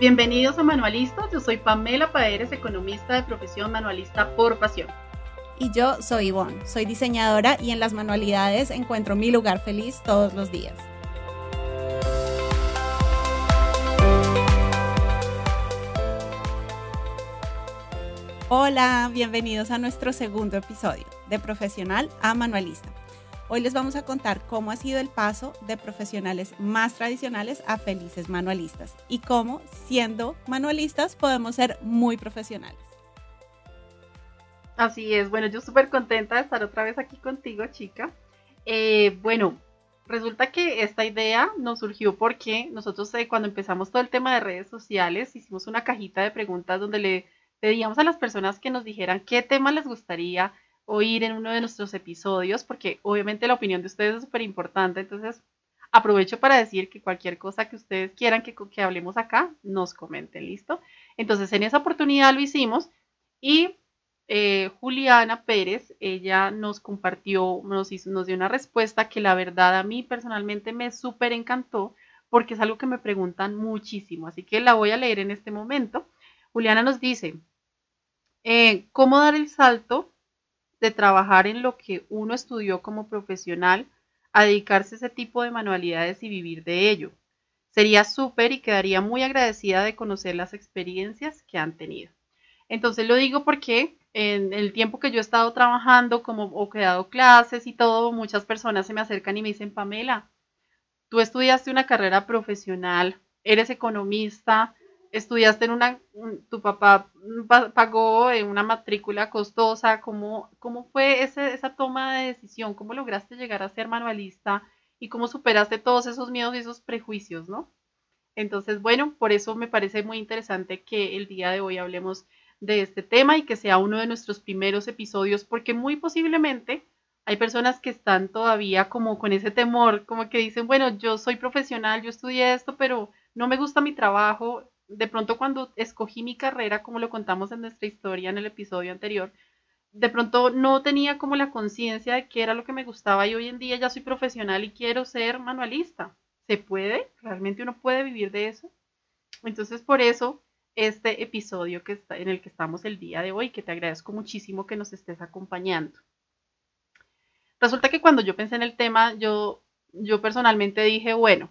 Bienvenidos a Manualistas, yo soy Pamela Paeres, economista de profesión manualista por pasión. Y yo soy Ivonne, soy diseñadora y en las manualidades encuentro mi lugar feliz todos los días. Hola, bienvenidos a nuestro segundo episodio, de profesional a manualista. Hoy les vamos a contar cómo ha sido el paso de profesionales más tradicionales a felices manualistas y cómo, siendo manualistas, podemos ser muy profesionales. Así es, bueno, yo súper contenta de estar otra vez aquí contigo, chica. Eh, bueno, resulta que esta idea nos surgió porque nosotros eh, cuando empezamos todo el tema de redes sociales hicimos una cajita de preguntas donde le pedíamos a las personas que nos dijeran qué tema les gustaría oír en uno de nuestros episodios, porque obviamente la opinión de ustedes es súper importante, entonces aprovecho para decir que cualquier cosa que ustedes quieran que, que, hablemos acá, nos comenten, ¿listo? Entonces, en esa oportunidad lo hicimos y eh, Juliana Pérez, ella nos compartió, nos, hizo, nos dio una respuesta que la verdad a mí personalmente me súper encantó porque es algo que me preguntan muchísimo, así que la voy a leer en este momento. Juliana nos dice, eh, ¿cómo dar el salto de trabajar en lo que uno estudió como profesional a dedicarse a ese tipo de manualidades y vivir de ello. Sería súper y quedaría muy agradecida de conocer las experiencias que han tenido. Entonces lo digo porque en el tiempo que yo he estado trabajando como o he dado clases y todo, muchas personas se me acercan y me dicen, Pamela, tú estudiaste una carrera profesional, eres economista, estudiaste en una, tu papá pagó en una matrícula costosa, ¿cómo, cómo fue ese, esa toma de decisión? ¿Cómo lograste llegar a ser manualista? ¿Y cómo superaste todos esos miedos y esos prejuicios, no? Entonces, bueno, por eso me parece muy interesante que el día de hoy hablemos de este tema y que sea uno de nuestros primeros episodios, porque muy posiblemente hay personas que están todavía como con ese temor, como que dicen, bueno, yo soy profesional, yo estudié esto, pero no me gusta mi trabajo, de pronto cuando escogí mi carrera, como lo contamos en nuestra historia en el episodio anterior, de pronto no tenía como la conciencia de qué era lo que me gustaba y hoy en día ya soy profesional y quiero ser manualista. ¿Se puede? ¿Realmente uno puede vivir de eso? Entonces por eso este episodio que está, en el que estamos el día de hoy, que te agradezco muchísimo que nos estés acompañando. Resulta que cuando yo pensé en el tema, yo, yo personalmente dije, bueno,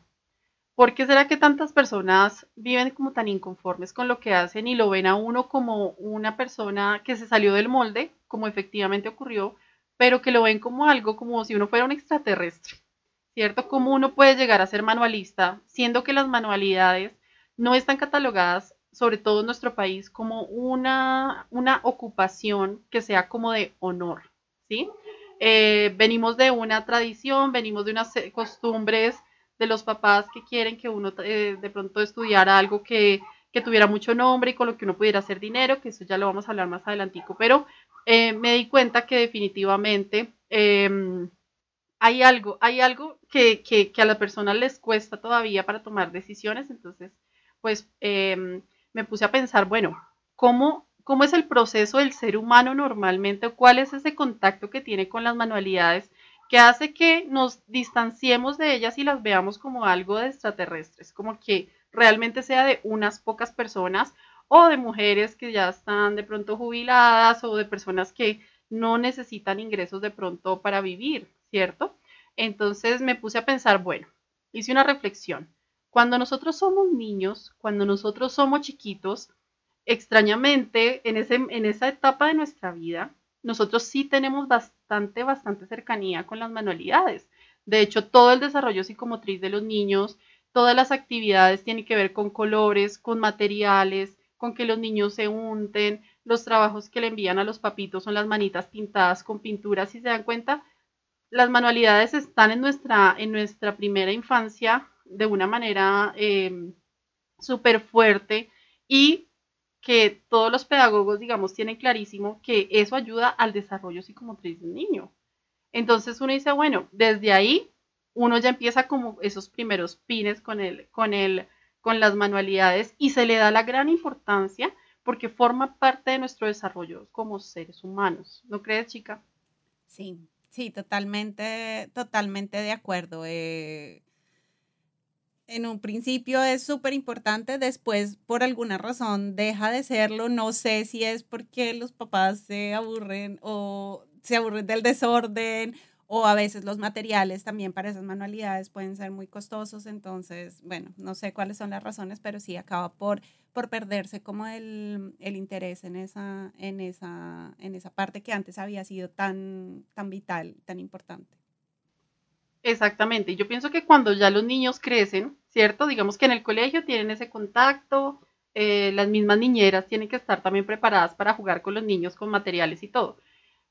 ¿Por qué será que tantas personas viven como tan inconformes con lo que hacen y lo ven a uno como una persona que se salió del molde, como efectivamente ocurrió, pero que lo ven como algo como si uno fuera un extraterrestre? ¿Cierto? ¿Cómo uno puede llegar a ser manualista, siendo que las manualidades no están catalogadas, sobre todo en nuestro país, como una, una ocupación que sea como de honor? ¿Sí? Eh, venimos de una tradición, venimos de unas costumbres de los papás que quieren que uno eh, de pronto estudiara algo que, tuviera mucho nombre y con lo que uno pudiera hacer dinero, que eso ya lo vamos a hablar más adelantico, pero eh, me di cuenta que definitivamente em, hay algo, hay algo que, que, a la persona les cuesta todavía para tomar decisiones, entonces pues em, me puse a pensar, bueno, ¿cómo, ¿cómo es el proceso del ser humano normalmente? ¿Cuál es ese contacto que tiene con las manualidades? Que hace que nos distanciemos de ellas y las veamos como algo de extraterrestres, como que realmente sea de unas pocas personas o de mujeres que ya están de pronto jubiladas o de personas que no necesitan ingresos de pronto para vivir, ¿cierto? Entonces me puse a pensar, bueno, hice una reflexión. Cuando nosotros somos niños, cuando nosotros somos chiquitos, extrañamente en, ese, en esa etapa de nuestra vida, nosotros sí tenemos bastante, bastante cercanía con las manualidades. De hecho, todo el desarrollo psicomotriz de los niños, todas las actividades tienen que ver con colores, con materiales, con que los niños se unten, los trabajos que le envían a los papitos son las manitas pintadas con pinturas, si se dan cuenta, las manualidades están en nuestra, en nuestra primera infancia de una manera eh, súper fuerte y que todos los pedagogos, digamos, tienen clarísimo que eso ayuda al desarrollo psicomotriz del niño. Entonces uno dice, bueno, desde ahí uno ya empieza como esos primeros pines con el, con el, con las manualidades y se le da la gran importancia porque forma parte de nuestro desarrollo como seres humanos. ¿No crees, chica? Sí, sí, totalmente, totalmente de acuerdo. Eh, en un principio es súper importante, después por alguna razón deja de serlo. No sé si es porque los papás se aburren o se aburren del desorden o a veces los materiales también para esas manualidades pueden ser muy costosos. Entonces, bueno, no sé cuáles son las razones, pero sí acaba por, por perderse como el, el interés en esa, en, esa, en esa parte que antes había sido tan, tan vital, tan importante. Exactamente. Yo pienso que cuando ya los niños crecen, ¿cierto? Digamos que en el colegio tienen ese contacto, eh, las mismas niñeras tienen que estar también preparadas para jugar con los niños con materiales y todo.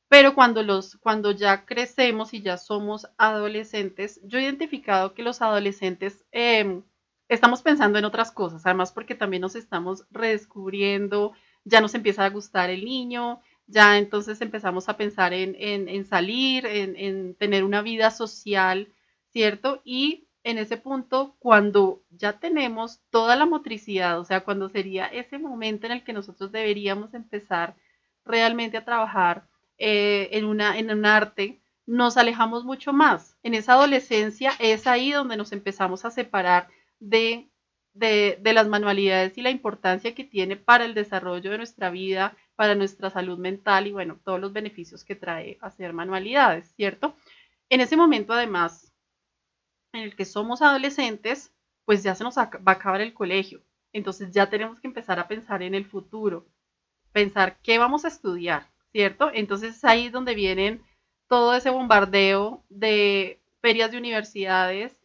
Pero cuando, los, cuando ya crecemos y ya somos adolescentes, yo he identificado que los adolescentes em, estamos pensando en otras cosas, además porque también nos estamos redescubriendo, ya nos empieza a gustar el niño, ya entonces empezamos a pensar en, en, salir, en, en, tener una vida social, ¿cierto? Y en ese punto, cuando ya tenemos toda la motricidad, o sea, cuando sería ese momento en el que nosotros deberíamos empezar realmente a trabajar eh, en, una, en un arte, nos alejamos mucho más. En esa adolescencia es ahí donde nos empezamos a separar de, de, de las manualidades y la importancia que tiene para el desarrollo de nuestra vida, para nuestra salud mental y bueno, todos los beneficios que trae hacer manualidades, ¿cierto? En ese momento además en el que somos adolescentes, pues ya se nos va a acabar el colegio. Entonces ya tenemos que empezar a pensar en el futuro, pensar qué vamos a estudiar, ¿cierto? Entonces es ahí donde vienen todo ese bombardeo de ferias de universidades,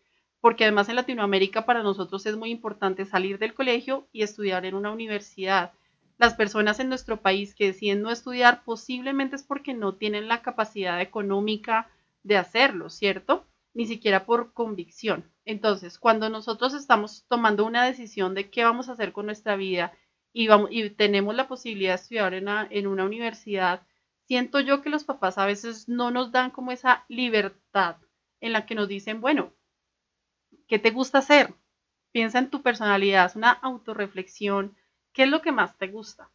porque además en Latinoamérica para nosotros es muy importante salir del colegio y estudiar en una universidad las personas en nuestro país que deciden no estudiar posiblemente es porque no tienen la capacidad económica de hacerlo, ¿cierto? Ni siquiera por convicción. Entonces, cuando nosotros estamos tomando una decisión de qué vamos a hacer con nuestra vida y, tenemos la posibilidad de estudiar en una, en una universidad, siento yo que los papás a veces no nos dan como esa libertad en la que nos dicen, bueno, ¿qué te gusta hacer? Piensa en tu personalidad, es una autorreflexión ¿Qué es lo que más te gusta?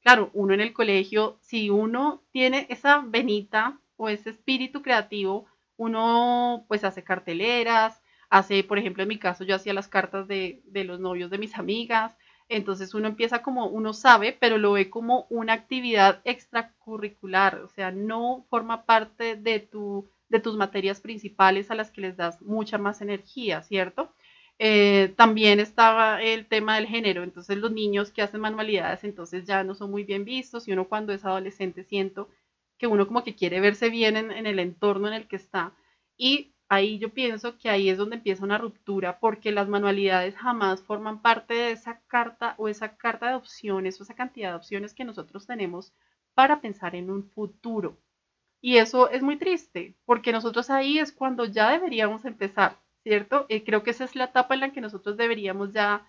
Claro, uno en el colegio, si uno tiene esa venita o ese espíritu creativo, uno pues hace carteleras, hace, por ejemplo, en mi caso yo hacía las cartas de, los novios de mis amigas, entonces uno empieza como, uno sabe, pero lo ve como una actividad extracurricular, o sea, no forma parte de, tu, de tus materias principales a las que les das mucha más energía, ¿cierto? Eh, también estaba el tema del género, entonces los niños que hacen manualidades entonces ya no son muy bien vistos y uno cuando es adolescente siento que uno como que quiere verse bien en, el entorno en el que está y ahí yo pienso que ahí es donde empieza una ruptura porque las manualidades jamás forman parte de esa carta o esa carta de opciones o esa cantidad de opciones que nosotros tenemos para pensar en un futuro. Y eso es muy triste porque nosotros ahí es cuando ya deberíamos empezar ¿cierto? Eh, creo que esa es la etapa en la que nosotros deberíamos ya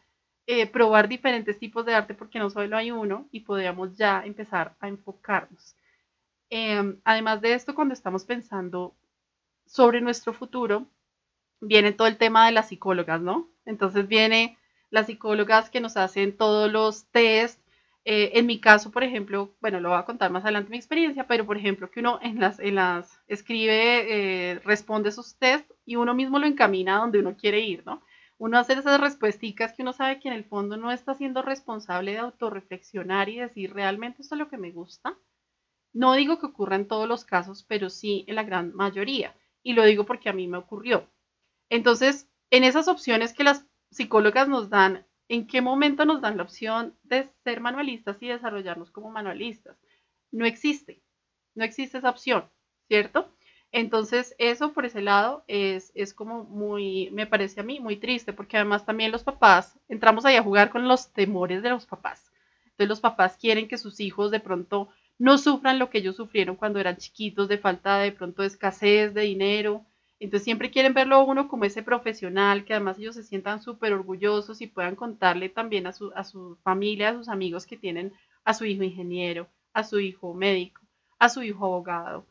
eh, probar diferentes tipos de arte porque no solo hay uno y podríamos ya empezar a enfocarnos. Em, además de esto, cuando estamos pensando sobre nuestro futuro, viene todo el tema de las psicólogas, ¿no? Entonces viene las psicólogas que nos hacen todos los test eh, en mi caso, por ejemplo, bueno, lo voy a contar más adelante mi experiencia, pero por ejemplo, que uno en las, en las escribe, eh, responde esos test y uno mismo lo encamina a donde uno quiere ir, ¿no? Uno hace esas respuestas que uno sabe que en el fondo no está siendo responsable de autorreflexionar y decir, ¿realmente esto es lo que me gusta? No digo que ocurra en todos los casos, pero sí en la gran mayoría. Y lo digo porque a mí me ocurrió. Entonces, en esas opciones que las psicólogas nos dan ¿En qué momento nos dan la opción de ser manualistas y desarrollarnos como manualistas? No existe, no existe esa opción, ¿cierto? Entonces, eso por ese lado es, es como muy, me parece a mí muy triste, porque además también los papás, entramos ahí a jugar con los temores de los papás. Entonces, los papás quieren que sus hijos de pronto no sufran lo que ellos sufrieron cuando eran chiquitos, de falta de pronto de escasez de dinero, entonces siempre quieren verlo uno como ese profesional, que además ellos se sientan súper orgullosos y puedan contarle también a su, a su familia, a sus amigos que tienen a su hijo ingeniero, a su hijo médico, a su hijo abogado,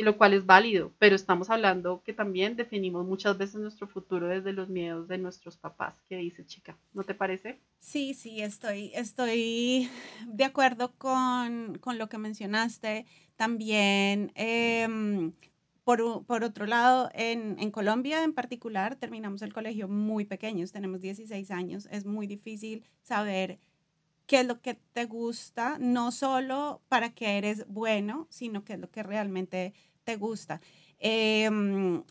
y lo cual es válido, pero estamos hablando que también definimos muchas veces nuestro futuro desde los miedos de nuestros papás. ¿Qué dice chica? ¿No te parece? Sí, sí, estoy, estoy de acuerdo con, con lo que mencionaste. También eh, por, por otro lado, en, en, Colombia en particular, terminamos el colegio muy pequeños, tenemos 16 años, es muy difícil saber qué es lo que te gusta, no solo para que eres bueno, sino qué es lo que realmente te gusta. Em,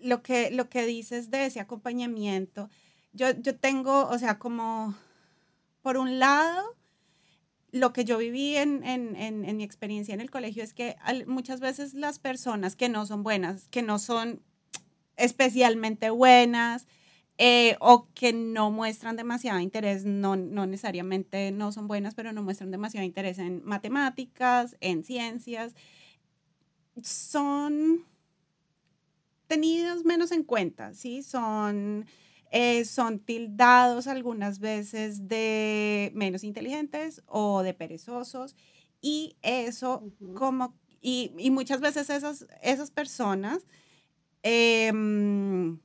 lo, que, lo que dices de ese acompañamiento, yo, yo tengo, o sea, como, por un lado, lo que yo viví en, en, en, mi experiencia en el colegio es que muchas veces las personas que no son buenas, que no son especialmente buenas eh, o que no muestran demasiado interés, no, no necesariamente no son buenas, pero no muestran demasiado interés en matemáticas, en ciencias, son tenidos menos en cuenta, ¿sí? Son eh, son tildados algunas veces de menos inteligentes o de perezosos y eso como, y, y, muchas veces esas, esas personas em,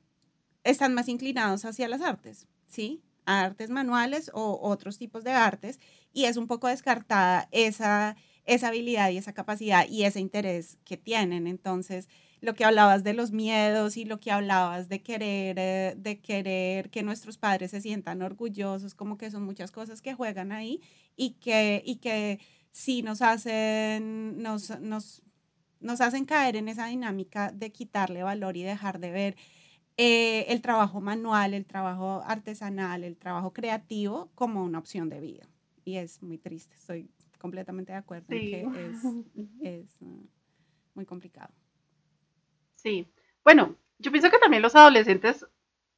están más inclinados hacia las artes, ¿sí? artes manuales o otros tipos de artes y es un poco descartada esa, esa habilidad y esa capacidad y ese interés que tienen. Entonces, lo que hablabas de los miedos y lo que hablabas de querer, eh, de querer que nuestros padres se sientan orgullosos, como que son muchas cosas que juegan ahí y que, y que sí nos hacen, nos, nos, nos hacen caer en esa dinámica de quitarle valor y dejar de ver eh, el trabajo manual, el trabajo artesanal, el trabajo creativo como una opción de vida. Y es muy triste, estoy completamente de acuerdo en que es, es uh, muy complicado. Sí. Bueno, yo pienso que también los adolescentes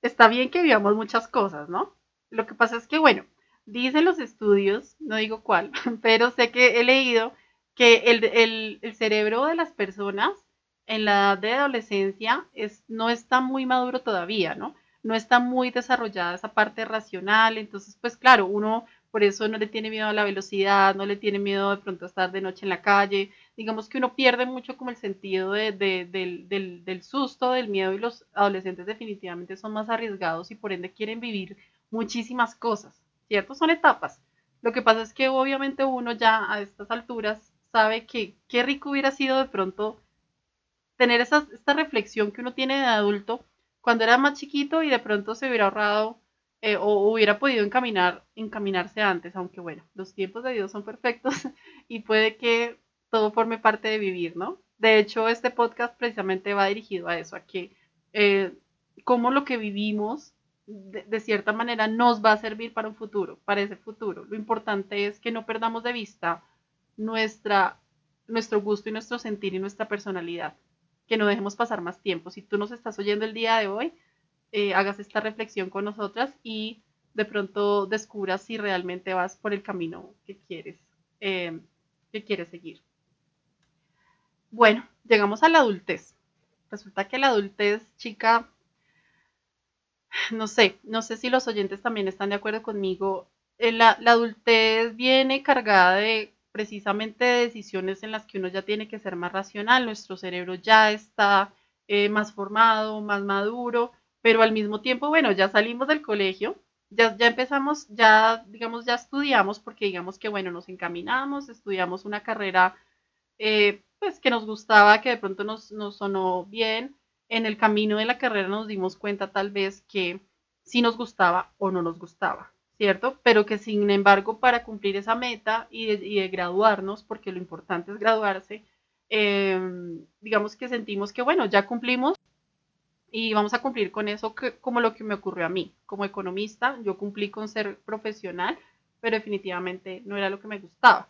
está bien que vivamos muchas cosas, ¿no? Lo que pasa es que, bueno, dicen los estudios, no digo cuál, pero sé que he leído que el, el, cerebro de las personas en la edad de adolescencia es, no está muy maduro todavía, ¿no? No está muy desarrollada esa parte racional, entonces, pues claro, uno por eso no le tiene miedo a la velocidad, no le tiene miedo de pronto estar de noche en la calle. Digamos que uno pierde mucho como el sentido de, del, del, del, susto, del miedo y los adolescentes definitivamente son más arriesgados y por ende quieren vivir muchísimas cosas, ¿cierto? Son etapas. Lo que pasa es que obviamente uno ya a estas alturas sabe que qué rico hubiera sido de pronto tener esa, esta reflexión que uno tiene de adulto cuando era más chiquito y de pronto se hubiera ahorrado eh, o hubiera podido encaminar, encaminarse antes, aunque bueno, los tiempos de Dios son perfectos y puede que todo forme parte de vivir, ¿no? De hecho, este podcast precisamente va dirigido a eso, a que eh, cómo lo que vivimos de, cierta manera nos va a servir para un futuro, para ese futuro. Lo importante es que no perdamos de vista nuestra, nuestro gusto y nuestro sentir y nuestra personalidad, que no dejemos pasar más tiempo. Si tú nos estás oyendo el día de hoy, eh, hagas esta reflexión con nosotras y de pronto descubras si realmente vas por el camino que quieres, eh, que quieres seguir. Bueno, llegamos a la adultez. Resulta que la adultez, chica, no sé, no sé si los oyentes también están de acuerdo conmigo. Eh, la, la adultez viene cargada de precisamente de decisiones en las que uno ya tiene que ser más racional, nuestro cerebro ya está más formado, más maduro, pero al mismo tiempo, bueno, ya salimos del colegio, ya, ya empezamos, ya, digamos, ya estudiamos, porque digamos que, bueno, nos encaminamos, estudiamos una carrera, eh, pues, que nos gustaba, que de pronto nos, nos sonó bien. En el camino de la carrera nos dimos cuenta tal vez que sí nos gustaba o no nos gustaba, ¿cierto? Pero que sin embargo para cumplir esa meta y de, graduarnos, porque lo importante es graduarse, eh, digamos que sentimos que bueno, ya cumplimos y vamos a cumplir con eso como lo que me ocurrió a mí. Como economista, yo cumplí con ser profesional, pero definitivamente no era lo que me gustaba.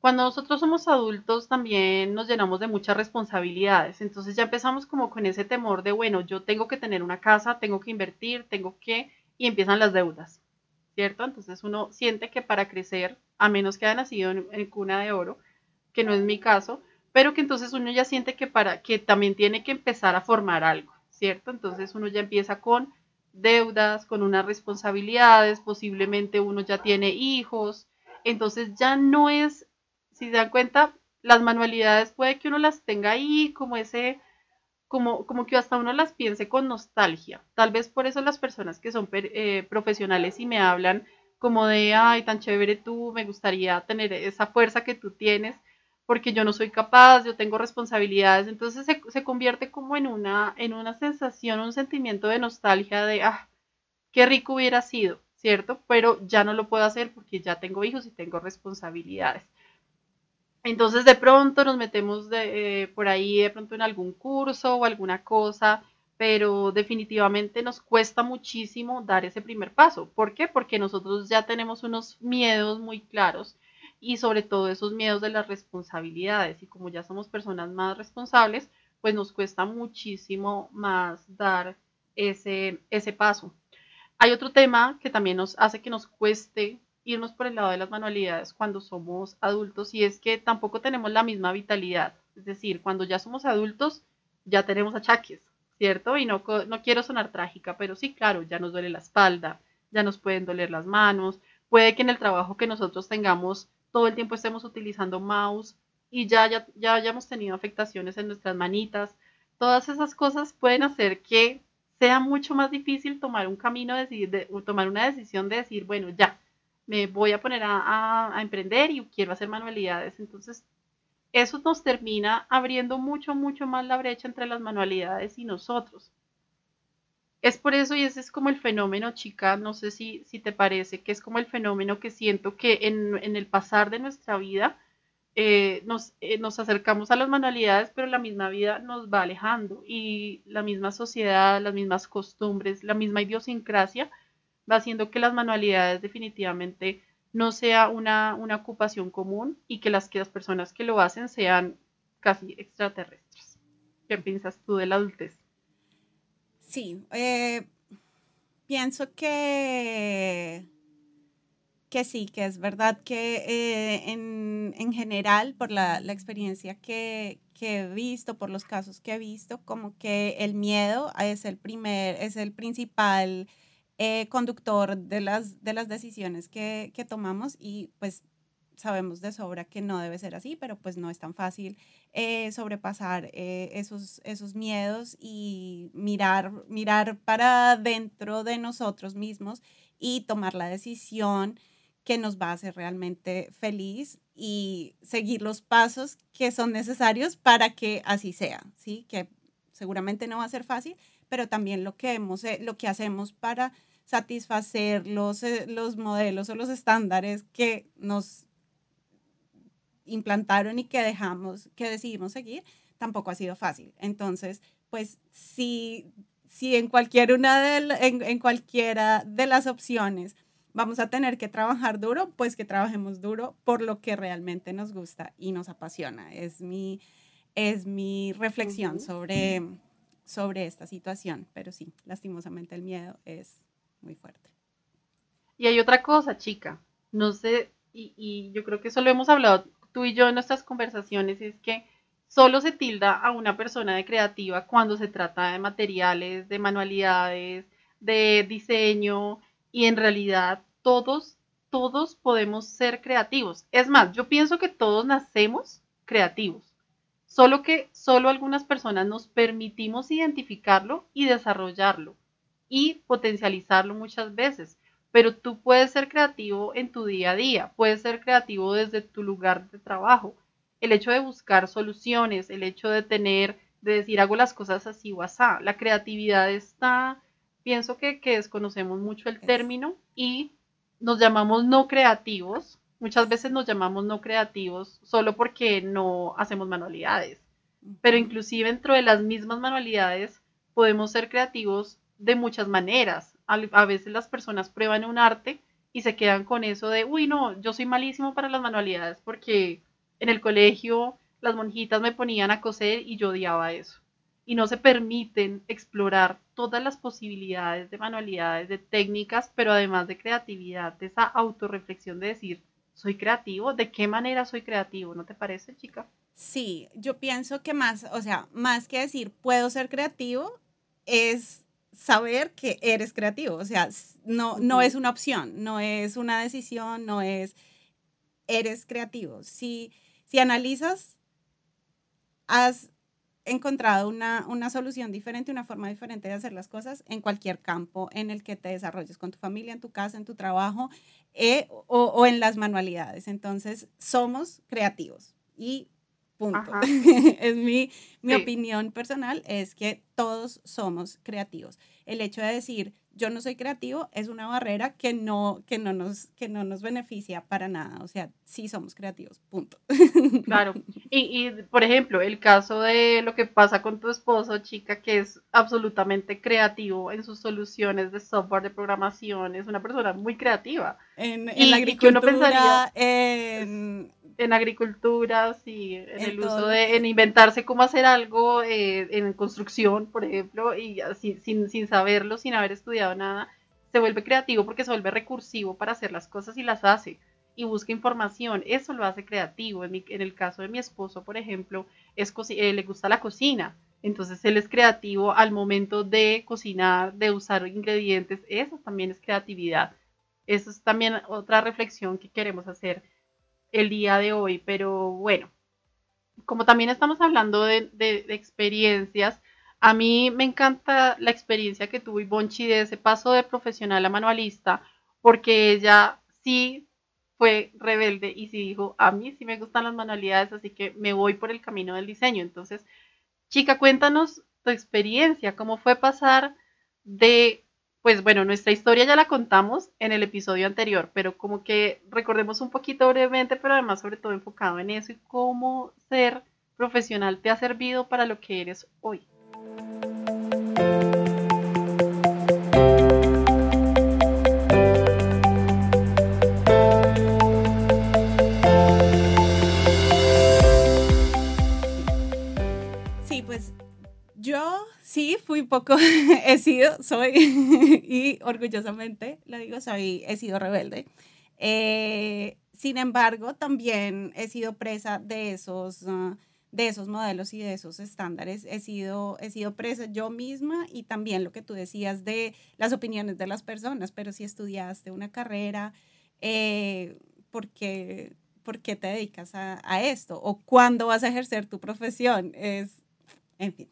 Cuando nosotros somos adultos también nos llenamos de muchas responsabilidades, entonces ya empezamos como con ese temor de, bueno, yo tengo que tener una casa, tengo que invertir, tengo que, y empiezan las deudas, ¿cierto? Entonces uno siente que para crecer, a menos que haya nacido en, en cuna de oro, que no es mi caso, pero que entonces uno ya siente que para que también tiene que empezar a formar algo. ¿Cierto? Entonces uno ya empieza con deudas, con unas responsabilidades, posiblemente uno ya tiene hijos, entonces ya no es, si se dan cuenta, las manualidades puede que uno las tenga ahí como ese, como, como que hasta uno las piense con nostalgia. Tal vez por eso las personas que son eh, profesionales y me hablan como de, ay, tan chévere tú, me gustaría tener esa fuerza que tú tienes, porque yo no soy capaz, yo tengo responsabilidades, entonces se, se convierte como en una, en una sensación, un sentimiento de nostalgia de, ah, qué rico hubiera sido, ¿cierto? Pero ya no lo puedo hacer porque ya tengo hijos y tengo responsabilidades. Entonces de pronto nos metemos de, eh, por ahí de pronto en algún curso o alguna cosa, pero definitivamente nos cuesta muchísimo dar ese primer paso. ¿Por qué? Porque nosotros ya tenemos unos miedos muy claros y sobre todo esos miedos de las responsabilidades y como ya somos personas más responsables, pues nos cuesta muchísimo más dar ese, ese paso. Hay otro tema que también nos hace que nos cueste irnos por el lado de las manualidades cuando somos adultos y es que tampoco tenemos la misma vitalidad. Es decir, cuando ya somos adultos ya tenemos achaques, ¿cierto? Y no, no quiero sonar trágica, pero sí, claro, ya nos duele la espalda, ya nos pueden doler las manos, puede que en el trabajo que nosotros tengamos todo el tiempo estemos utilizando mouse y ya, ya, ya hayamos tenido afectaciones en nuestras manitas. Todas esas cosas pueden hacer que sea mucho más difícil tomar un camino, de, tomar una decisión de decir, bueno, ya, me voy a poner a, a, emprender y quiero hacer manualidades. Entonces, eso nos termina abriendo mucho, mucho más la brecha entre las manualidades y nosotros. Es por eso y ese es como el fenómeno, chica, no sé si, si te parece, que es como el fenómeno que siento que en, en el pasar de nuestra vida eh, nos, eh, nos acercamos a las manualidades, pero la misma vida nos va alejando y la misma sociedad, las mismas costumbres, la misma idiosincrasia va haciendo que las manualidades definitivamente no sea una, una ocupación común y que las, que las personas que lo hacen sean casi extraterrestres. ¿Qué piensas tú de la adultez? Sí, eh, pienso que, que sí, que es verdad que eh, en, en, general, por la, la experiencia que, que, he visto, por los casos que he visto, como que el miedo es el primer, es el principal eh, conductor de las, de las decisiones que, que, tomamos y pues sabemos de sobra que no debe ser así, pero pues no es tan fácil eh, sobrepasar eh, esos, esos miedos y mirar, mirar para dentro de nosotros mismos y tomar la decisión que nos va a hacer realmente feliz y seguir los pasos que son necesarios para que así sea, ¿sí? Que seguramente no va a ser fácil, pero también lo que, hemos, lo que hacemos para satisfacer los, eh, los modelos o los estándares que nos implantaron y que dejamos, que decidimos seguir, tampoco ha sido fácil. Entonces, pues si, si en, cualquier una de, en, en cualquiera de las opciones vamos a tener que trabajar duro, pues que trabajemos duro por lo que realmente nos gusta y nos apasiona. Es mi, es mi reflexión uh -huh. sobre, sobre esta situación. Pero sí, lastimosamente el miedo es muy fuerte. Y hay otra cosa, chica, no sé, y, y, yo creo que eso lo hemos hablado tú y yo en nuestras conversaciones, es que solo se tilda a una persona de creativa cuando se trata de materiales, de manualidades, de diseño, y en realidad todos, todos podemos ser creativos. Es más, yo pienso que todos nacemos creativos, solo que solo algunas personas nos permitimos identificarlo y desarrollarlo y potencializarlo muchas veces. Pero tú puedes ser creativo en tu día a día, puedes ser creativo desde tu lugar de trabajo. El hecho de buscar soluciones, el hecho de tener, de decir hago las cosas así o así. La creatividad está, pienso que, que desconocemos mucho el término y nos llamamos no creativos. Muchas veces nos llamamos no creativos solo porque no hacemos manualidades. Pero inclusive dentro de las mismas manualidades podemos ser creativos de muchas maneras. A, veces las personas prueban un arte y se quedan con eso de, uy, no, yo soy malísimo para las manualidades porque en el colegio las monjitas me ponían a coser y yo odiaba eso. Y no se permiten explorar todas las posibilidades de manualidades, de técnicas, pero además de creatividad, de esa autorreflexión de decir, soy creativo, ¿de qué manera soy creativo? ¿No te parece, chica? Sí, yo pienso que más, o sea, más que decir puedo ser creativo, es saber que eres creativo. O sea, no, no es una opción, no es una decisión, no es, eres creativo. Si, si analizas, has encontrado una, una, solución diferente, una forma diferente de hacer las cosas en cualquier campo en el que te desarrolles, con tu familia, en tu casa, en tu trabajo eh, o, o en las manualidades. Entonces, somos creativos y punto. es mi, mi opinión personal, es que todos somos creativos. El hecho de decir, yo no soy creativo es una barrera que no, que no, nos, que no nos beneficia para nada. O sea, sí somos creativos, punto. Claro. Y, y, por ejemplo, el caso de lo que pasa con tu esposo, chica, que es absolutamente creativo en sus soluciones de software, de programación, es una persona muy creativa. En, en la agricultura, pensaría, en en agricultura, sí, en, el uso de, en inventarse cómo hacer algo eh, en construcción, por ejemplo, y así, sin, sin saberlo, sin haber estudiado nada, se vuelve creativo porque se vuelve recursivo para hacer las cosas y las hace y busca información, eso lo hace creativo. En, en el caso de mi esposo, por ejemplo, es eh, le gusta la cocina, entonces él es creativo al momento de cocinar, de usar ingredientes, eso también es creatividad. Eso es también otra reflexión que queremos hacer el día de hoy, pero bueno, como también estamos hablando de, experiencias, a mí me encanta la experiencia que tuvo Ivonchi de ese paso de profesional a manualista, porque ella sí fue rebelde y sí dijo, a mí sí me gustan las manualidades, así que me voy por el camino del diseño. Entonces, chica, cuéntanos tu experiencia, cómo fue pasar de pues bueno, nuestra historia ya la contamos en el episodio anterior, pero como que recordemos un poquito brevemente, pero además sobre todo enfocado en eso y cómo ser profesional te ha servido para lo que eres hoy. Sí, fui poco, he sido, soy, y orgullosamente lo digo, soy, he sido rebelde. Eh, sin embargo, también he sido presa de esos, ah, de esos modelos y de esos estándares. He sido, he sido presa yo misma y también lo que tú decías de las opiniones de las personas, pero si estudiaste una carrera, eh, ¿por, qué, te dedicas a, a esto? ¿O cuándo vas a ejercer tu profesión? Es, en fin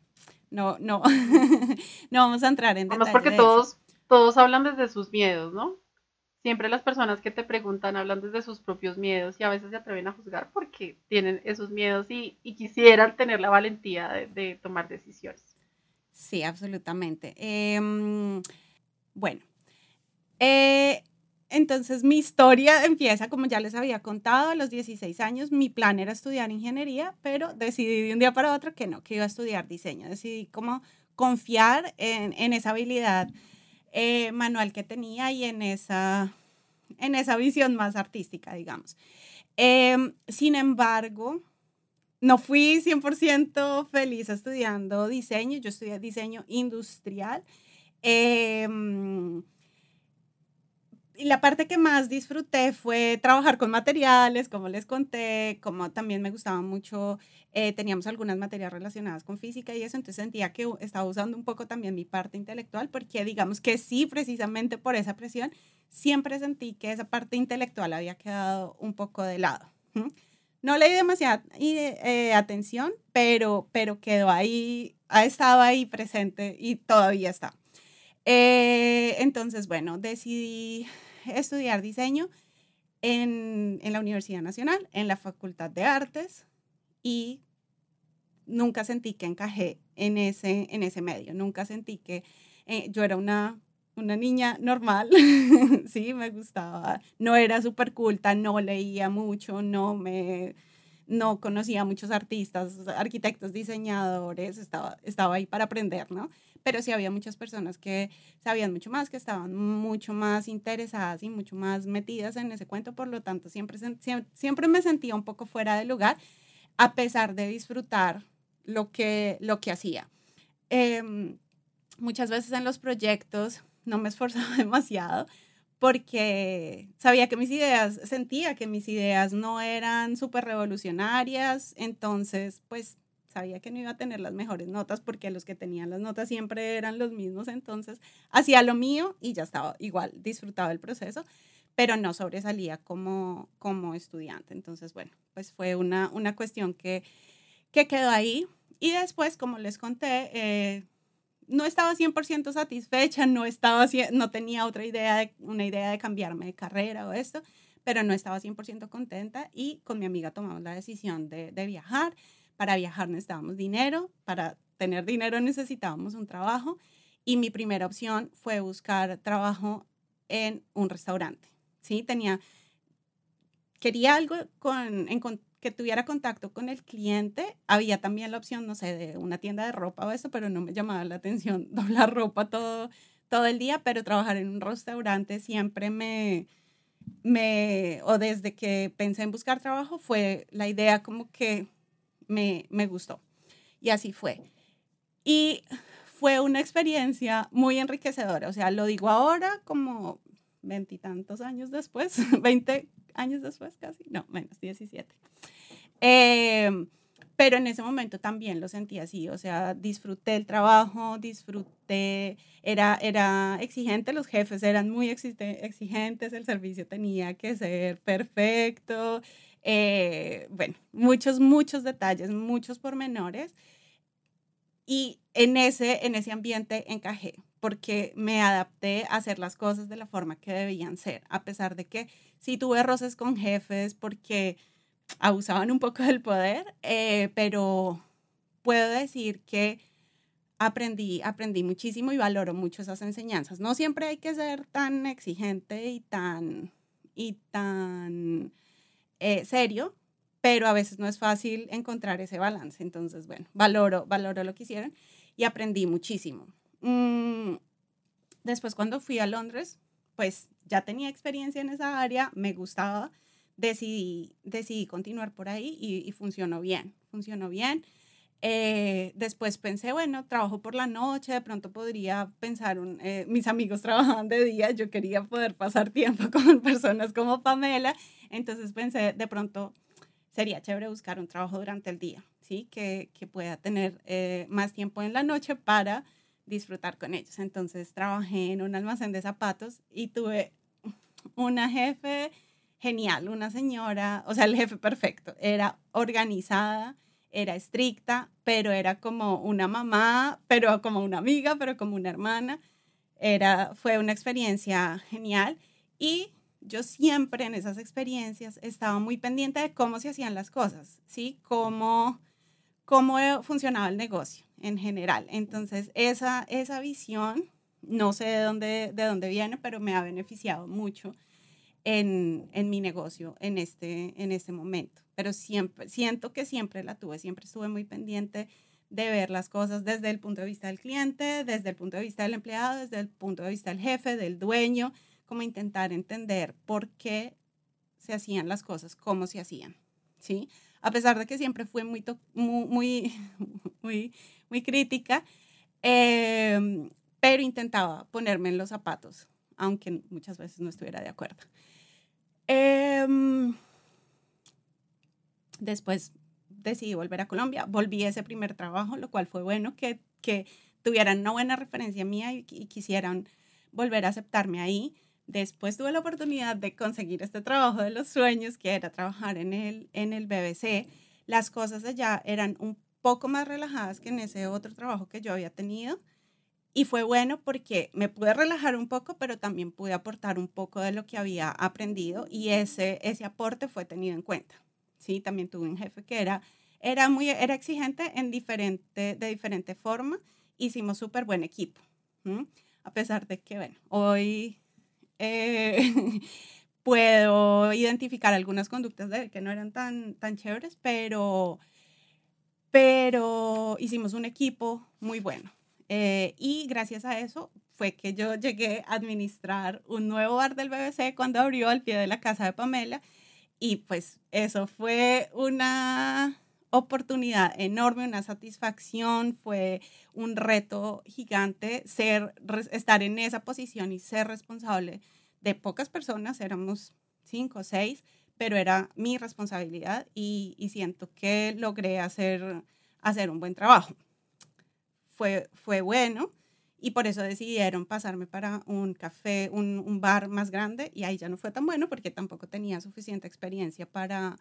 no, no, no vamos a entrar en detalles. porque todos, todos hablan desde sus miedos, ¿no? Siempre las personas que te preguntan hablan desde sus propios miedos y a veces se atreven a juzgar porque tienen esos miedos y, quisieran tener la valentía de, tomar decisiones. Sí, absolutamente. Em, bueno, eh, entonces mi historia empieza, como ya les había contado, a los 16 años. Mi plan era estudiar ingeniería, pero decidí de un día para otro que no, que iba a estudiar diseño. Decidí como confiar en, en esa habilidad eh, manual que tenía y en esa, en esa visión más artística, digamos. Em, sin embargo, no fui 100% feliz estudiando diseño. Yo estudié diseño industrial. Eh, y la parte que más disfruté fue trabajar con materiales, como les conté, como también me gustaba mucho, eh, teníamos algunas materias relacionadas con física y eso, entonces sentía que estaba usando un poco también mi parte intelectual, porque digamos que sí, precisamente por esa presión, siempre sentí que esa parte intelectual había quedado un poco de lado. No le di demasiada eh, atención, pero, pero quedó ahí, ha estado ahí presente y todavía está. Eh, entonces, bueno, decidí estudiar diseño en, en, la Universidad Nacional, en la Facultad de Artes, y nunca sentí que encajé en ese, en ese medio, nunca sentí que eh, yo era una, una niña normal, sí, me gustaba, no era súper culta, no leía mucho, no me no conocía a muchos artistas, arquitectos, diseñadores, estaba, estaba ahí para aprender, ¿no? Pero sí había muchas personas que sabían mucho más, que estaban mucho más interesadas y mucho más metidas en ese cuento, por lo tanto siempre, siempre, me sentía un poco fuera de lugar, a pesar de disfrutar lo que, lo que hacía. Em, muchas veces en los proyectos no me esforzaba demasiado, porque sabía que mis ideas, sentía que mis ideas no eran súper revolucionarias, entonces pues sabía que no iba a tener las mejores notas porque los que tenían las notas siempre eran los mismos, entonces hacía lo mío y ya estaba igual, disfrutaba el proceso, pero no sobresalía como, como estudiante. Entonces, bueno, pues fue una, una cuestión que, que quedó ahí. Y después, como les conté, eh, no estaba 100% satisfecha, no, estaba, no tenía otra idea, de, una idea de cambiarme de carrera o esto, pero no estaba 100% contenta y con mi amiga tomamos la decisión de, de, viajar. para viajar necesitábamos dinero, para tener dinero necesitábamos un trabajo y mi primera opción fue buscar trabajo en un restaurante. ¿sí? Tenía, quería algo con, que tuviera contacto con el cliente. Había también la opción, no sé, de una tienda de ropa o eso, pero no me llamaba la atención doblar ropa todo, todo el día, pero trabajar en un restaurante siempre me, me, o desde que pensé en buscar trabajo, fue la idea como que me, me gustó. Y así fue. Y fue una experiencia muy enriquecedora. O sea, lo digo ahora como veintitantos años después, veinte años después casi, no, menos 17. Em, pero en ese momento también lo sentí así, o sea, disfruté el trabajo, disfruté, era, era exigente, los jefes eran muy exigentes, el servicio tenía que ser perfecto, eh, bueno, muchos, muchos detalles, muchos pormenores. Y en ese, en ese ambiente encajé, porque me adapté a hacer las cosas de la forma que debían ser, a pesar de que sí tuve roces con jefes, porque abusaban un poco del poder, eh, pero puedo decir que aprendí, aprendí muchísimo y valoro mucho esas enseñanzas. No siempre hay que ser tan exigente y tan, y tan eh, serio, pero a veces no es fácil encontrar ese balance. Entonces, bueno, valoro, valoro lo que hicieron y aprendí muchísimo. Mm, después, cuando fui a Londres, pues ya tenía experiencia en esa área, me gustaba, decidí, decidí continuar por ahí y, funcionó bien, funcionó bien. Eh, después pensé, bueno, trabajo por la noche, de pronto podría pensar, eh, mis amigos trabajaban de día, yo quería poder pasar tiempo con personas como Pamela, entonces pensé, de pronto sería chévere buscar un trabajo durante el día, ¿sí? Que, que pueda tener eh, más tiempo en la noche para disfrutar con ellos. Entonces trabajé en un almacén de zapatos y tuve una jefe genial, una señora, o sea, el jefe perfecto, era organizada, era estricta, pero era como una mamá, pero como una amiga, pero como una hermana. Era, fue una experiencia genial y yo siempre en esas experiencias estaba muy pendiente de cómo se hacían las cosas, ¿sí? Cómo, cómo funcionaba el negocio en general. Entonces, esa, esa visión, no sé de dónde, de dónde viene, pero me ha beneficiado mucho en, en, mi negocio en este, en este momento. Pero siempre, siento que siempre la tuve, siempre estuve muy pendiente de ver las cosas desde el punto de vista del cliente, desde el punto de vista del empleado, desde el punto de vista del jefe, del dueño, como intentar entender por qué se hacían las cosas, cómo se hacían, ¿sí? A pesar de que siempre fui muy, muy, muy, muy, crítica, em, pero intentaba ponerme en los zapatos, aunque muchas veces no estuviera de acuerdo. Em, después decidí volver a Colombia, volví a ese primer trabajo, lo cual fue bueno que, que tuvieran una buena referencia mía y, y quisieran volver a aceptarme ahí. Después tuve la oportunidad de conseguir este trabajo de los sueños, que era trabajar en el, en el BBC. Las cosas allá eran un poco más relajadas que en ese otro trabajo que yo había tenido. Y fue bueno porque me pude relajar un poco, pero también pude aportar un poco de lo que había aprendido y ese, ese aporte fue tenido en cuenta. Sí, también tuve un jefe que era, era, muy, era exigente en diferente, de diferente forma. Hicimos súper buen equipo. A pesar de que, bueno, hoy eh, puedo identificar algunas conductas de que no eran tan, tan chéveres, pero, pero hicimos un equipo muy bueno. Eh, y gracias a eso fue que yo llegué a administrar un nuevo bar del BBC cuando abrió al pie de la casa de Pamela. Y pues eso fue una oportunidad enorme, una satisfacción, fue un reto gigante ser, estar en esa posición y ser responsable de pocas personas, éramos cinco o seis, pero era mi responsabilidad y, y, siento que logré hacer, hacer un buen trabajo. Fue, fue bueno y por eso decidieron pasarme para un café, un, un bar más grande y ahí ya no fue tan bueno porque tampoco tenía suficiente experiencia para,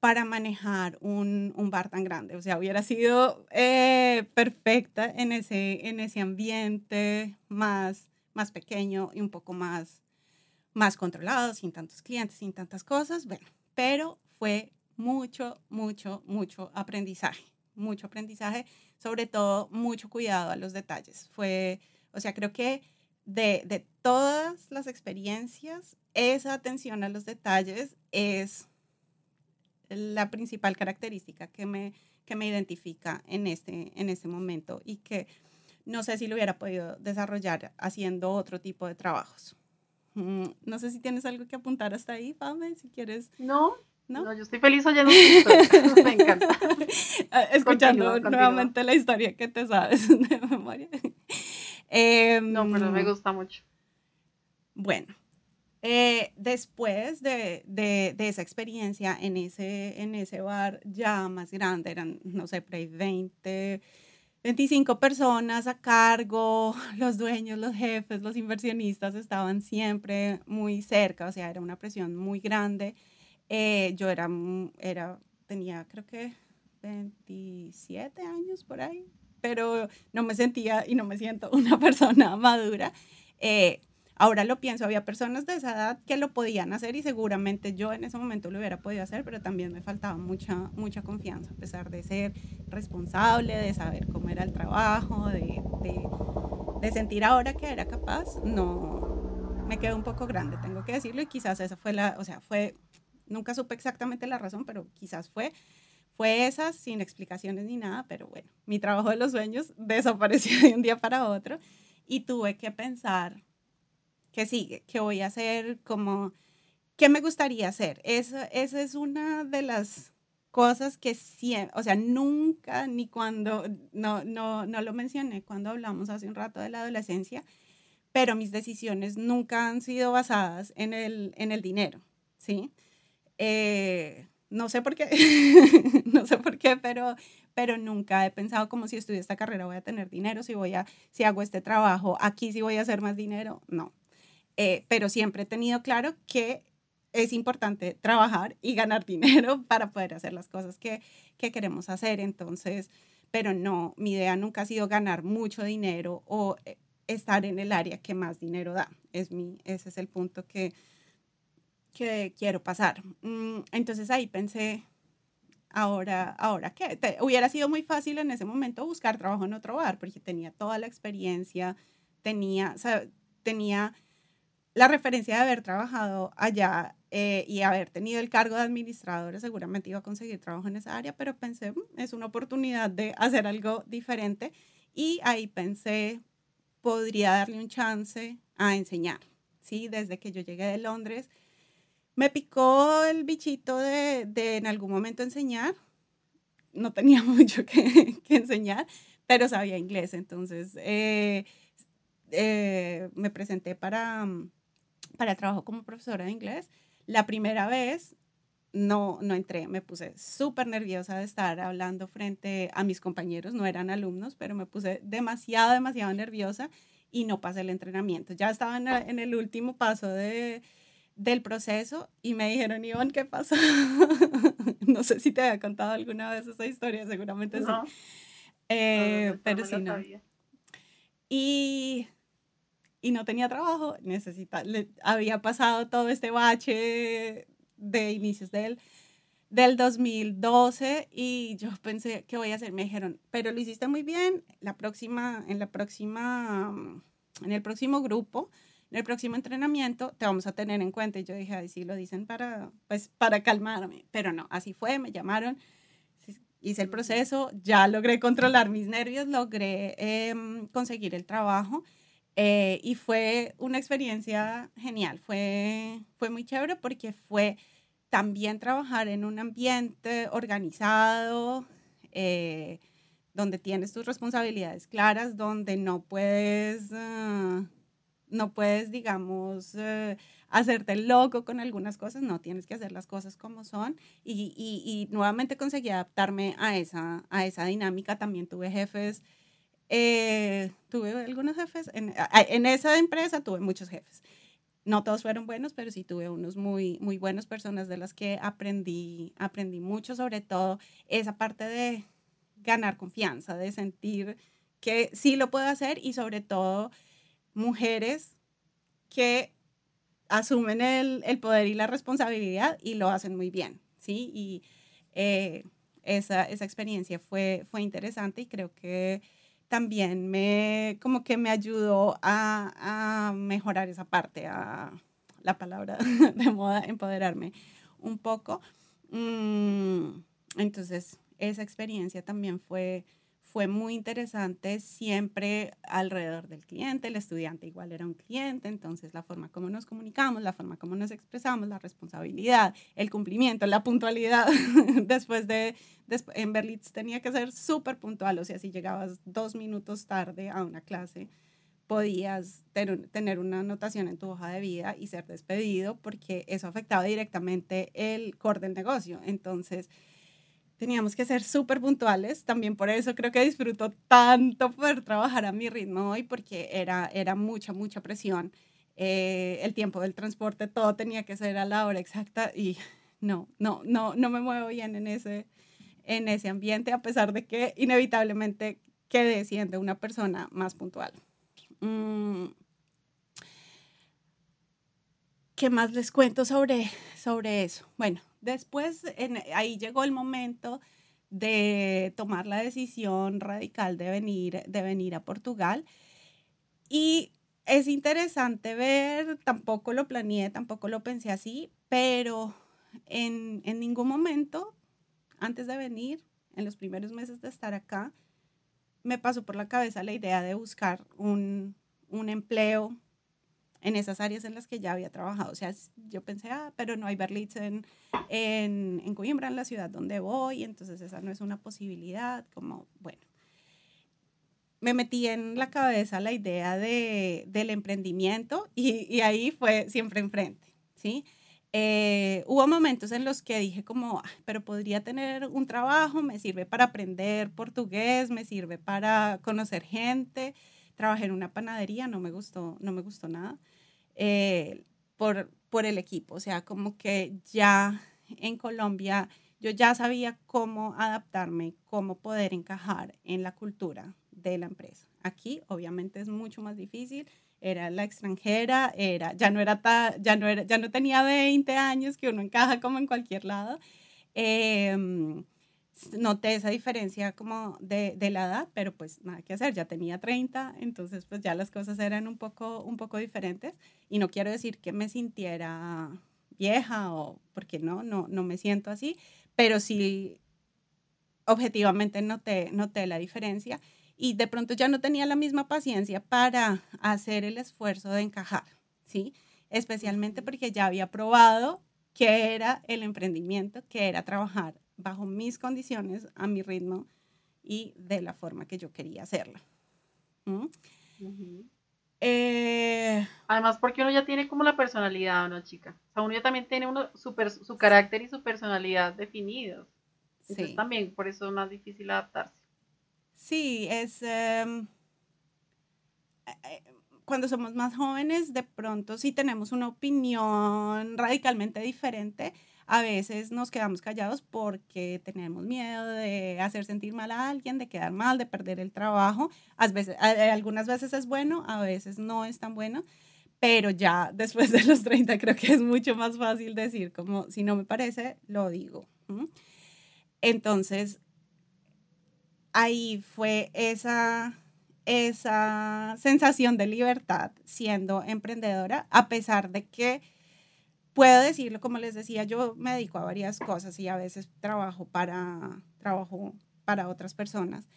para manejar un, un, bar tan grande. O sea, hubiera sido eh, perfecta en ese, en ese ambiente más, más pequeño y un poco más, más controlado, sin tantos clientes, sin tantas cosas. Bueno, pero fue mucho, mucho, mucho aprendizaje, mucho aprendizaje, sobre todo mucho cuidado a los detalles. Fue, o sea, creo que de, de todas las experiencias, esa atención a los detalles es la principal característica que me, que me identifica en este, en este momento y que no sé si lo hubiera podido desarrollar haciendo otro tipo de trabajos. Mm, no sé si tienes algo que apuntar hasta ahí, Pame, si quieres. No, ¿No? yo estoy feliz oyendo tu Me encanta. Ah, escuchando nuevamente la historia que te sabes de memoria. no, pero me em, gusta mucho. Bueno, eh, después de, de, de, esa experiencia en ese, en ese bar ya más grande, eran, no sé, por ahí 20, 25 personas a cargo, los dueños, los jefes, los inversionistas estaban siempre muy cerca, o sea, era una presión muy grande. Eh, yo era, era, tenía creo que 27 años por ahí, pero no me sentía y no me siento una persona madura. Eh, Ahora lo pienso, había personas de esa edad que lo podían hacer y seguramente yo en ese momento lo hubiera podido hacer, pero también me faltaba mucha, mucha confianza, a pesar de ser responsable, de saber cómo era el trabajo, de, de, de sentir ahora que era capaz, no, me quedó un poco grande, tengo que decirlo, y quizás esa fue la, o sea, fue, nunca supe exactamente la razón, pero quizás fue, fue esa, sin explicaciones ni nada, pero bueno, mi trabajo de los sueños desapareció de un día para otro y tuve que pensar ¿qué sigue? ¿Qué voy a hacer? Como, ¿Qué me gustaría hacer? Esa, esa es una de las cosas que siempre, o sea, nunca, ni cuando, no, no, no lo mencioné cuando hablamos hace un rato de la adolescencia, pero mis decisiones nunca han sido basadas en el, en el dinero, ¿sí? Eh, no sé por qué, no sé por qué, pero, pero nunca he pensado como si estudio esta carrera voy a tener dinero, si voy a, si hago este trabajo, aquí sí voy a hacer más dinero, no. Eh, pero siempre he tenido claro que es importante trabajar y ganar dinero para poder hacer las cosas que, que queremos hacer. Entonces, pero no, mi idea nunca ha sido ganar mucho dinero o eh, estar en el área que más dinero da. Es mi, ese es el punto que, que quiero pasar. Mm, entonces ahí pensé, ahora, ahora qué, hubiera sido muy fácil en ese momento buscar trabajo en otro bar porque tenía toda la experiencia, tenía, o sea, tenía la referencia de haber trabajado allá eh, y haber tenido el cargo de administradora, seguramente iba a conseguir trabajo en esa área, pero pensé, mm, es una oportunidad de hacer algo diferente y ahí pensé, podría darle un chance a enseñar, ¿sí? Desde que yo llegué de Londres, me picó el bichito de, de en algún momento enseñar, no tenía mucho que, que enseñar, pero sabía inglés, entonces eh, eh, me presenté para mm, para trabajo como profesora de inglés. La primera vez no, no entré, me puse súper nerviosa de estar hablando frente a mis compañeros, no eran alumnos, pero me puse demasiado, demasiado nerviosa y no pasé el entrenamiento. Ya estaba en, el último paso de, del proceso y me dijeron, Iván, ¿qué pasó? no sé si te había contado alguna vez esa historia, seguramente sí. Eh, pero sí, no. Y y no tenía trabajo, necesita, le, había pasado todo este bache de inicios del, del 2012 y yo pensé, ¿qué voy a hacer? Me dijeron, pero lo hiciste muy bien, la próxima, en la próxima, en el próximo grupo, en el próximo entrenamiento te vamos a tener en cuenta. Y yo dije, ay, sí, lo dicen para, pues, para calmarme, pero no, así fue, me llamaron, hice el proceso, ya logré controlar mis nervios, logré em, conseguir el trabajo eh, y fue una experiencia genial, fue, fue muy chévere porque fue también trabajar en un ambiente organizado, eh, donde tienes tus responsabilidades claras, donde no puedes, ah, no puedes, digamos, eh, hacerte loco con algunas cosas, no tienes que hacer las cosas como son. Y, y, y nuevamente conseguí adaptarme a esa, a esa dinámica. También tuve jefes eh, tuve algunos jefes, en, en, esa empresa tuve muchos jefes. No todos fueron buenos, pero sí tuve unos muy, muy buenas personas de las que aprendí, aprendí mucho, sobre todo esa parte de ganar confianza, de sentir que sí lo puedo hacer y sobre todo mujeres que asumen el, el poder y la responsabilidad y lo hacen muy bien, ¿sí? Y eh, esa, esa, experiencia fue, fue interesante y creo que también me, como que me ayudó a, a mejorar esa parte, a la palabra de moda, empoderarme un poco. Mm, entonces, esa experiencia también fue, fue muy interesante, siempre alrededor del cliente, el estudiante igual era un cliente, entonces la forma como nos comunicamos, la forma como nos expresamos, la responsabilidad, el cumplimiento, la puntualidad, después de, en Berlitz tenía que ser súper puntual, o sea, si llegabas dos minutos tarde a una clase, podías tener una anotación en tu hoja de vida y ser despedido porque eso afectaba directamente el core del negocio. Entonces, teníamos que ser súper puntuales. También por eso creo que disfruto tanto poder trabajar a mi ritmo hoy, porque era, era mucha, mucha presión. Eh, el tiempo del transporte, todo tenía que ser a la hora exacta y no, no, no, no me muevo bien en ese, en ese ambiente, a pesar de que inevitablemente quedé siendo una persona más puntual. Mm. ¿Qué más les cuento sobre, sobre eso? Bueno, Después, ahí llegó el momento de tomar la decisión radical de venir, de venir a Portugal. Y es interesante ver, tampoco lo planeé, tampoco lo pensé así, pero en, ningún momento, antes de venir, en los primeros meses de estar acá, me pasó por la cabeza la idea de buscar un, un empleo en esas áreas en las que ya había trabajado. O sea, yo pensé, ah, pero no hay Berlitz en, en, en Coimbra, en la ciudad donde voy, entonces esa no es una posibilidad, como, bueno. Me metí en la cabeza la idea de, del emprendimiento y, y, ahí fue siempre enfrente, ¿sí? Eh, hubo momentos en los que dije como, ah, pero podría tener un trabajo, me sirve para aprender portugués, me sirve para conocer gente. Trabajé en una panadería, no me gustó, no me gustó nada. Eh, por, por el equipo. O sea, como que ya en Colombia yo ya sabía cómo adaptarme, cómo poder encajar en la cultura de la empresa. Aquí obviamente es mucho más difícil. Era la extranjera, era, ya, no era ya, no era, ya no tenía 20 años que uno encaja como en cualquier lado. Eh, noté esa diferencia como de, de, la edad, pero pues nada que hacer, ya tenía 30, entonces pues ya las cosas eran un poco, un poco diferentes. Y no quiero decir que me sintiera vieja o porque no, no, no me siento así, pero sí objetivamente noté, noté la diferencia. Y de pronto ya no tenía la misma paciencia para hacer el esfuerzo de encajar, ¿sí? Especialmente porque ya había probado qué era el emprendimiento, qué era trabajar bajo mis condiciones, a mi ritmo y de la forma que yo quería hacerlo. ¿Mm? Eh, Además, porque uno ya tiene como la personalidad, ¿no, chica? O sea, uno ya también tiene uno, su, su carácter y su personalidad definidos. Entonces también por eso es más difícil adaptarse. Sí, es... Eh, cuando somos más jóvenes, de pronto sí tenemos una opinión radicalmente diferente a veces nos quedamos callados porque tenemos miedo de hacer sentir mal a alguien, de quedar mal, de perder el trabajo. A veces, algunas veces es bueno, a veces no es tan bueno, pero ya después de los 30 creo que es mucho más fácil decir como si no me parece, lo digo. Entonces, ahí fue esa esa sensación de libertad siendo emprendedora, a pesar de que puedo decirlo, como les decía, yo me dedico a varias cosas y a veces trabajo para, trabajo para otras personas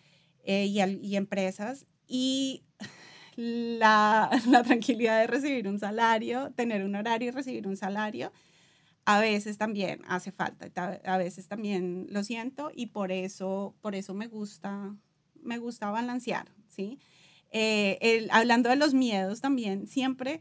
eh, y, y, empresas y la, la, tranquilidad de recibir un salario, tener un horario y recibir un salario, a veces también hace falta, a veces también lo siento y por eso, por eso me gusta, me gusta balancear, ¿sí? Eh, el, hablando de los miedos también, siempre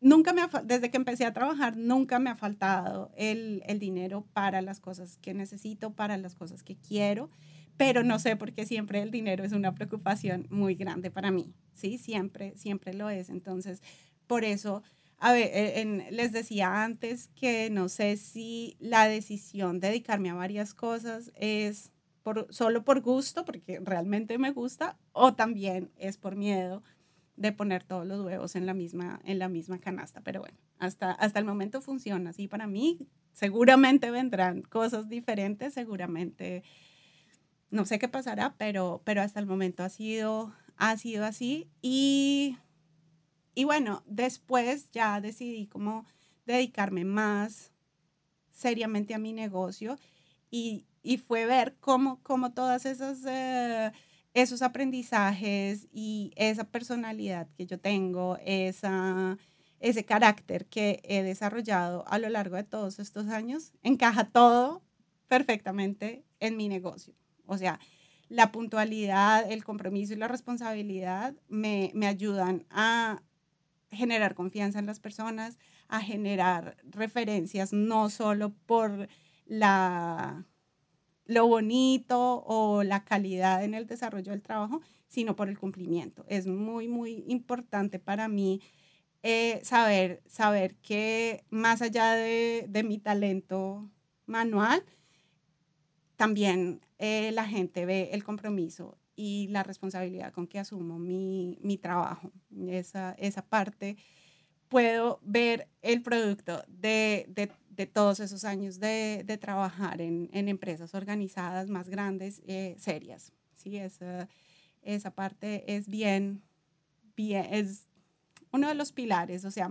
nunca me desde que empecé a trabajar, nunca me ha faltado el, el, dinero para las cosas que necesito, para las cosas que quiero, pero no sé por qué siempre el dinero es una preocupación muy grande para mí, ¿sí? Siempre, siempre lo es. Entonces, por eso, a ver, eh, les decía antes que no sé si la decisión de dedicarme a varias cosas es por, solo por gusto, porque realmente me gusta, o también es por miedo de poner todos los huevos en la misma, en la misma canasta. Pero bueno, hasta, hasta el momento funciona así para mí. Seguramente vendrán cosas diferentes, seguramente no sé qué pasará, pero, pero hasta el momento ha sido, ha sido así. Y, y bueno, después ya decidí cómo dedicarme más seriamente a mi negocio y, y fue ver cómo, cómo todas esas... Eh, esos aprendizajes y esa personalidad que yo tengo, esa, ese carácter que he desarrollado a lo largo de todos estos años, encaja todo perfectamente en mi negocio. O sea, la puntualidad, el compromiso y la responsabilidad me, me ayudan a generar confianza en las personas, a generar referencias no solo por la lo bonito o la calidad en el desarrollo del trabajo, sino por el cumplimiento. Es muy, muy importante para mí eh, saber, saber que más allá de, mi talento manual, también eh, la gente ve el compromiso y la responsabilidad con que asumo mi, trabajo. Esa, esa parte, puedo ver el producto de, de de todos esos años de, de trabajar en, en, empresas organizadas más grandes, eh, serias. ¿sí? Esa, esa parte es bien, bien, es uno de los pilares, o sea,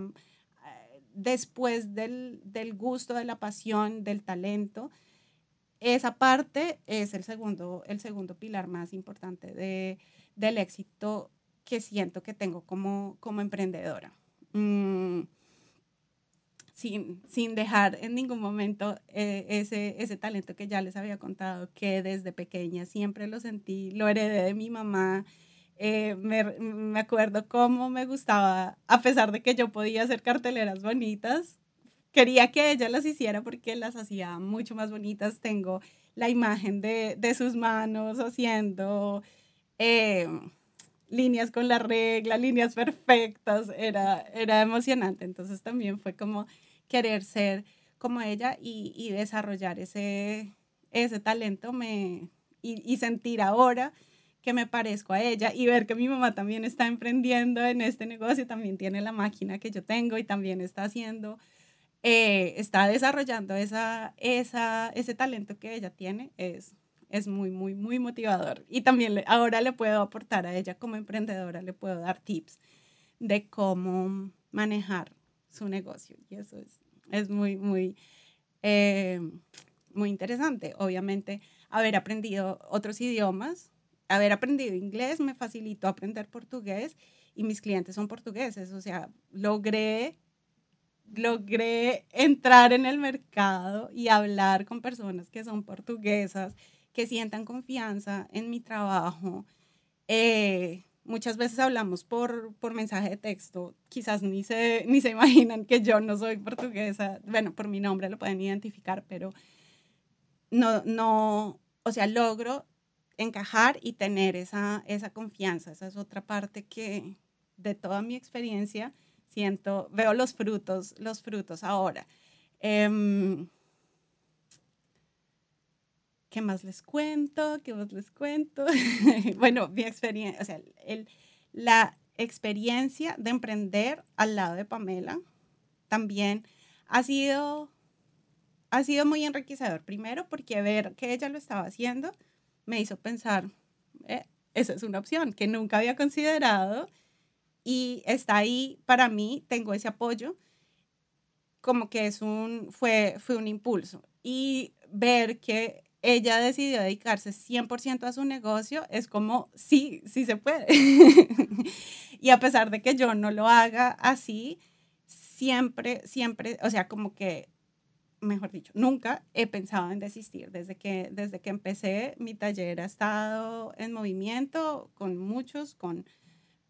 después del, del gusto, de la pasión, del talento, esa parte es el segundo, el segundo pilar más importante de, del éxito que siento que tengo como, como emprendedora. Mm, sin, sin dejar en ningún momento eh, ese, ese talento que ya les había contado, que desde pequeña siempre lo sentí, lo heredé de mi mamá. Eh, me, me, acuerdo cómo me gustaba, a pesar de que yo podía hacer carteleras bonitas, quería que ella las hiciera porque las hacía mucho más bonitas. Tengo la imagen de, de sus manos haciendo eh, líneas con la regla, líneas perfectas, era, era emocionante. Entonces también fue como querer ser como ella y, desarrollar ese, ese talento me, y, sentir ahora que me parezco a ella y ver que mi mamá también está emprendiendo en este negocio, también tiene la máquina que yo tengo y también está haciendo, eh, está desarrollando esa, esa, ese talento que ella tiene, es, es muy, muy, muy motivador. Y también ahora le puedo aportar a ella como emprendedora, le puedo dar tips de cómo manejar su negocio. Y eso es, es muy, muy, eh, muy interesante. Obviamente, haber aprendido otros idiomas, haber aprendido inglés me facilitó aprender portugués y mis clientes son portugueses. O sea, logré logré entrar en el mercado y hablar con personas que son portuguesas, que sientan confianza en mi trabajo, eh, muchas veces hablamos por, por mensaje de texto, quizás ni se, ni se imaginan que yo no soy portuguesa, bueno, por mi nombre lo pueden identificar, pero no, no, o sea, logro encajar y tener esa, esa confianza, esa es otra parte que de toda mi experiencia siento, veo los frutos, los frutos ahora. Em, ¿Qué más les cuento? ¿Qué más les cuento? bueno, mi experiencia, o sea, el, la experiencia de emprender al lado de Pamela también ha sido, ha sido muy enriquecedor. Primero, porque ver que ella lo estaba haciendo me hizo pensar, eh, esa es una opción que nunca había considerado y está ahí para mí, tengo ese apoyo, como que es un, fue, fue un impulso. Y ver que ella decidió dedicarse 100% a su negocio, es como, sí, sí se puede. y a pesar de que yo no lo haga así, siempre, siempre, o sea, como que, mejor dicho, nunca he pensado en desistir. Desde que, desde que empecé, mi taller ha estado en movimiento, con muchos, con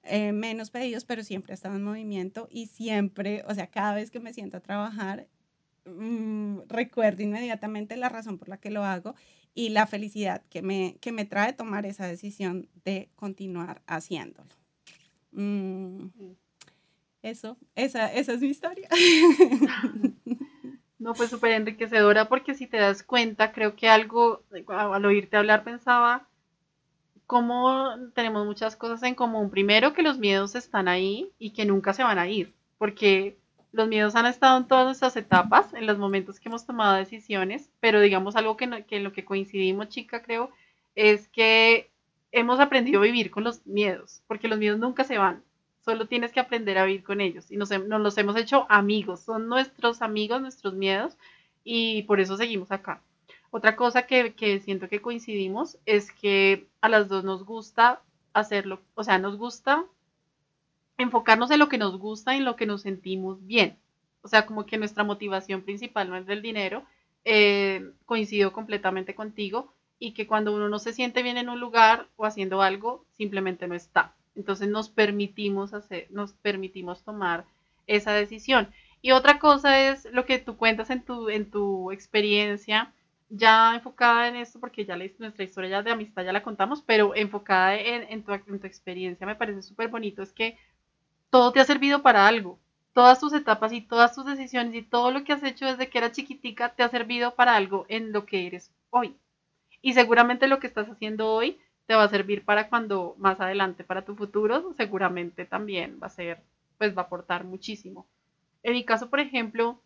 eh, menos pedidos, pero siempre ha estado en movimiento y siempre, o sea, cada vez que me siento a trabajar, Mm, recuerdo inmediatamente la razón por la que lo hago y la felicidad que me, que me trae tomar esa decisión de continuar haciéndolo. Mm, eso, esa, esa es mi historia. No, pues súper enriquecedora porque si te das cuenta, creo que algo, al oírte hablar pensaba, cómo tenemos muchas cosas en común. Primero, que los miedos están ahí y que nunca se van a ir, porque los miedos han estado en todas nuestras etapas, en los momentos que hemos tomado decisiones, pero digamos algo que, que en lo que coincidimos, chica, creo, es que hemos aprendido a vivir con los miedos, porque los miedos nunca se van, solo tienes que aprender a vivir con ellos y nos, nos los hemos hecho amigos, son nuestros amigos, nuestros miedos y por eso seguimos acá. Otra cosa que, siento que coincidimos es que a las dos nos gusta hacerlo, o sea, nos gusta enfocarnos en lo que nos gusta y en lo que nos sentimos bien. O sea, como que nuestra motivación principal no es del dinero. Eh, coincido completamente contigo y que cuando uno no se siente bien en un lugar o haciendo algo, simplemente no está. Entonces nos permitimos hacer, nos permitimos tomar esa decisión. Y otra cosa es lo que tú cuentas en tu, en tu experiencia ya enfocada en esto, porque ya nuestra historia ya de amistad ya la contamos, pero enfocada en, tu, experiencia, me parece súper bonito, es que todo te ha servido para algo. Todas tus etapas y todas tus decisiones y todo lo que has hecho desde que era chiquitica te ha servido para algo en lo que eres hoy. Y seguramente lo que estás haciendo hoy te va a servir para cuando más adelante, para tu futuro, seguramente también va a ser, pues va a aportar muchísimo. En mi caso, por ejemplo,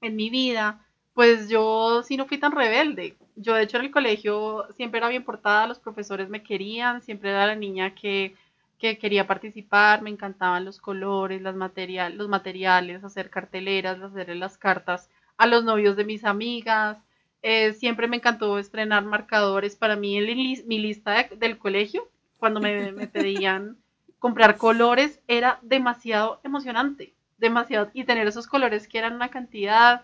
en mi vida, pues yo sí no fui tan rebelde. Yo de hecho en el colegio siempre era bien portada, los profesores me querían, siempre era la niña que, quería participar, me encantaban los colores, las material, los materiales, hacer carteleras, hacer las cartas a los novios de mis amigas. Eh, siempre me encantó estrenar marcadores para mí en mi lista del colegio, cuando me, me pedían comprar colores, era demasiado emocionante, demasiado, y tener esos colores que eran una cantidad,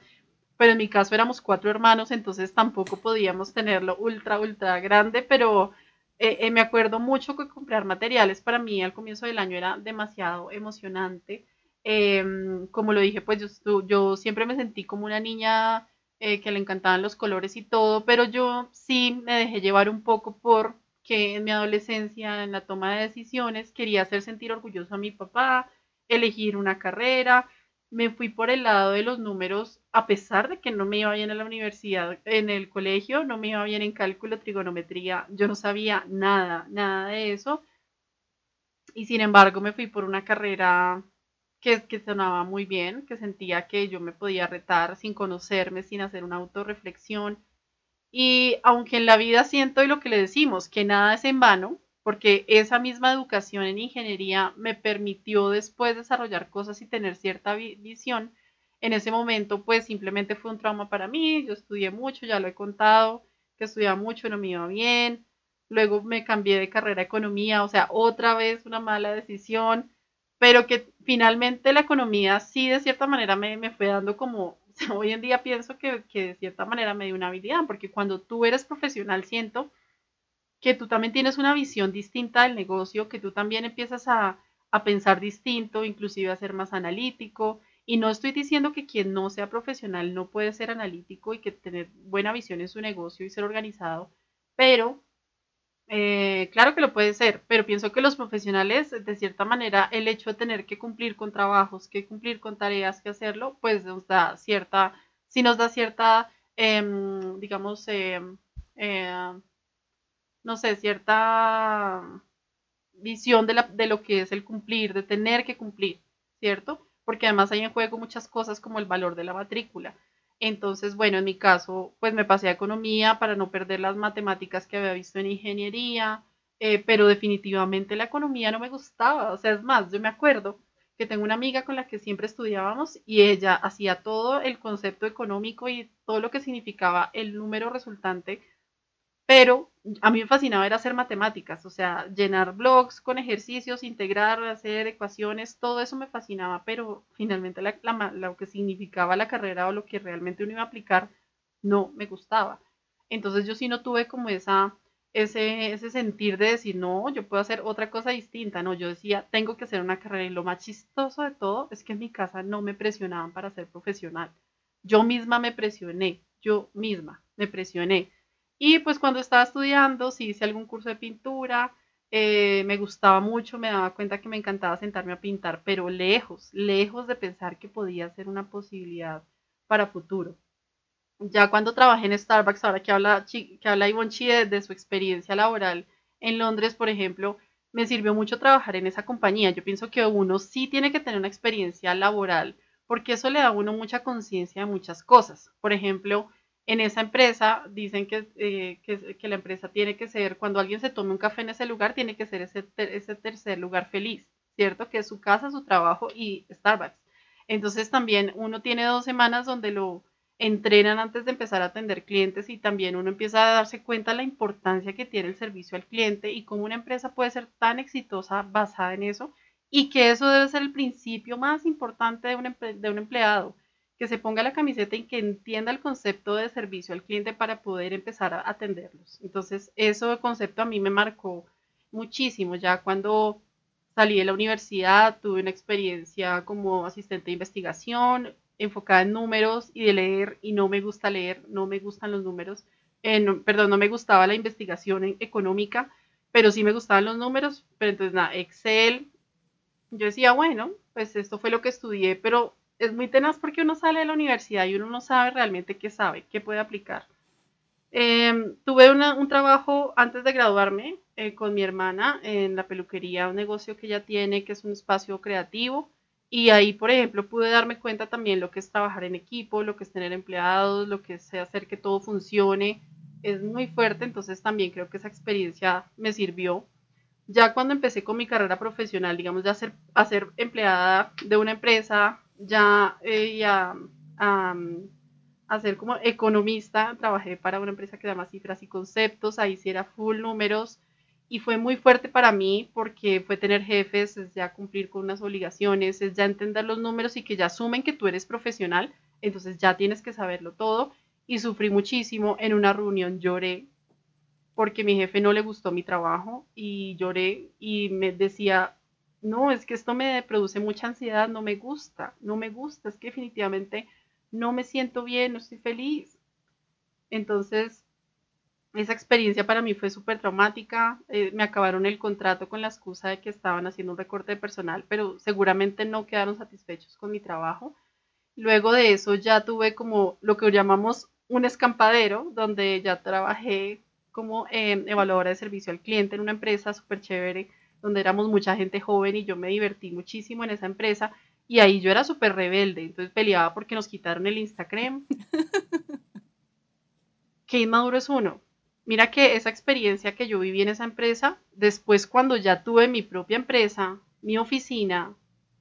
pero en mi caso éramos cuatro hermanos, entonces tampoco podíamos tenerlo ultra, ultra grande, pero eh, eh, me acuerdo mucho que comprar materiales para mí al comienzo del año era demasiado emocionante. Em, como lo dije, pues yo, yo, siempre me sentí como una niña eh, que le encantaban los colores y todo, pero yo sí me dejé llevar un poco por que en mi adolescencia, en la toma de decisiones, quería hacer sentir orgulloso a mi papá, elegir una carrera, me fui por el lado de los números, a pesar de que no me iba bien en la universidad, en el colegio, no me iba bien en cálculo, trigonometría, yo no sabía nada, nada de eso. Y sin embargo me fui por una carrera que, que sonaba muy bien, que sentía que yo me podía retar sin conocerme, sin hacer una autorreflexión. Y aunque en la vida siento y lo que le decimos, que nada es en vano, porque esa misma educación en ingeniería me permitió después desarrollar cosas y tener cierta visión. En ese momento, pues simplemente fue un trauma para mí, yo estudié mucho, ya lo he contado, que estudiaba mucho, no me iba bien, luego me cambié de carrera a economía, o sea, otra vez una mala decisión, pero que finalmente la economía sí de cierta manera me, me fue dando como, hoy en día pienso que, que de cierta manera me dio una habilidad, porque cuando tú eres profesional siento que tú también tienes una visión distinta del negocio, que tú también empiezas a, pensar distinto, inclusive a ser más analítico. Y no estoy diciendo que quien no sea profesional no puede ser analítico y que tener buena visión en su negocio y ser organizado, pero eh, claro que lo puede ser, pero pienso que los profesionales, de cierta manera, el hecho de tener que cumplir con trabajos, que cumplir con tareas, que hacerlo, pues nos da cierta, sí nos da cierta, em, digamos, em, eh, no sé, cierta visión de, lo que es el cumplir, de tener que cumplir, ¿cierto? Porque además hay en juego muchas cosas como el valor de la matrícula. Entonces, bueno, en mi caso, pues me pasé a economía para no perder las matemáticas que había visto en ingeniería, eh, pero definitivamente la economía no me gustaba. O sea, es más, yo me acuerdo que tengo una amiga con la que siempre estudiábamos y ella hacía todo el concepto económico y todo lo que significaba el número resultante pero a mí me fascinaba era hacer matemáticas, o sea, llenar blogs con ejercicios, integrar, hacer ecuaciones, todo eso me fascinaba, pero finalmente lo que significaba la carrera o lo que realmente uno iba a aplicar no me gustaba. Entonces yo sí no tuve como esa, ese, ese sentir de decir, no, yo puedo hacer otra cosa distinta, no, yo decía, tengo que hacer una carrera y lo más chistoso de todo es que en mi casa no me presionaban para ser profesional. Yo misma me presioné, yo misma me presioné y pues cuando estaba estudiando, sí hice algún curso de pintura, eh, me gustaba mucho, me daba cuenta que me encantaba sentarme a pintar, pero lejos, lejos de pensar que podía ser una posibilidad para futuro. Ya cuando trabajé en Starbucks, ahora que habla, que habla Ivonne de, su experiencia laboral en Londres, por ejemplo, me sirvió mucho trabajar en esa compañía. Yo pienso que uno sí tiene que tener una experiencia laboral porque eso le da a uno mucha conciencia de muchas cosas. Por ejemplo, en esa empresa dicen eh, que, que, la empresa tiene que ser, cuando alguien se tome un café en ese lugar, tiene que ser ese, ese tercer lugar feliz, ¿cierto? Que es su casa, su trabajo y Starbucks. Entonces también uno tiene dos semanas donde lo entrenan antes de empezar a atender clientes y también uno empieza a darse cuenta de la importancia que tiene el servicio al cliente y cómo una empresa puede ser tan exitosa basada en eso y que eso debe ser el principio más importante de un, de un empleado, que se ponga la camiseta y que entienda el concepto de servicio al cliente para poder empezar a atenderlos. Entonces, eso concepto a mí me marcó muchísimo. Ya cuando salí de la universidad, tuve una experiencia como asistente de investigación, enfocada en números y de leer, y no me gusta leer, no me gustan los números, eh, perdón, no me gustaba la investigación económica, pero sí me gustaban los números, pero entonces nada, Excel, yo decía, bueno, pues esto fue lo que estudié, pero es muy tenaz porque uno sale de la universidad y uno no sabe realmente qué sabe, qué puede aplicar. Em, tuve un trabajo antes de graduarme eh, con mi hermana en la peluquería, un negocio que ella tiene, que es un espacio creativo. Y ahí, por ejemplo, pude darme cuenta también lo que es trabajar en equipo, lo que es tener empleados, lo que es hacer que todo funcione. Es muy fuerte, entonces también creo que esa experiencia me sirvió. Ya cuando empecé con mi carrera profesional, digamos, ya ser, a ser empleada de una empresa, ya eh, a, a, ser como economista, trabajé para una empresa que se llama Cifras y Conceptos, ahí sí era full números, y fue muy fuerte para mí porque fue tener jefes, es ya cumplir con unas obligaciones, es ya entender los números y que ya asumen que tú eres profesional, entonces ya tienes que saberlo todo y sufrí muchísimo. En una reunión lloré porque mi jefe no le gustó mi trabajo y lloré y me decía, no, es que esto me produce mucha ansiedad, no me gusta, no me gusta, es que definitivamente no me siento bien, no estoy feliz. Entonces, esa experiencia para mí fue súper traumática. Eh, me acabaron el contrato con la excusa de que estaban haciendo un recorte de personal, pero seguramente no quedaron satisfechos con mi trabajo. Luego de eso ya tuve como lo que llamamos un escampadero, donde ya trabajé como eh, evaluadora de servicio al cliente en una empresa súper chévere, donde éramos mucha gente joven y yo me divertí muchísimo en esa empresa. Y ahí yo era súper rebelde, entonces peleaba porque nos quitaron el Instagram. Qué inmaduro es uno Mira que esa experiencia que yo viví en esa empresa, después cuando ya tuve mi propia empresa, mi oficina,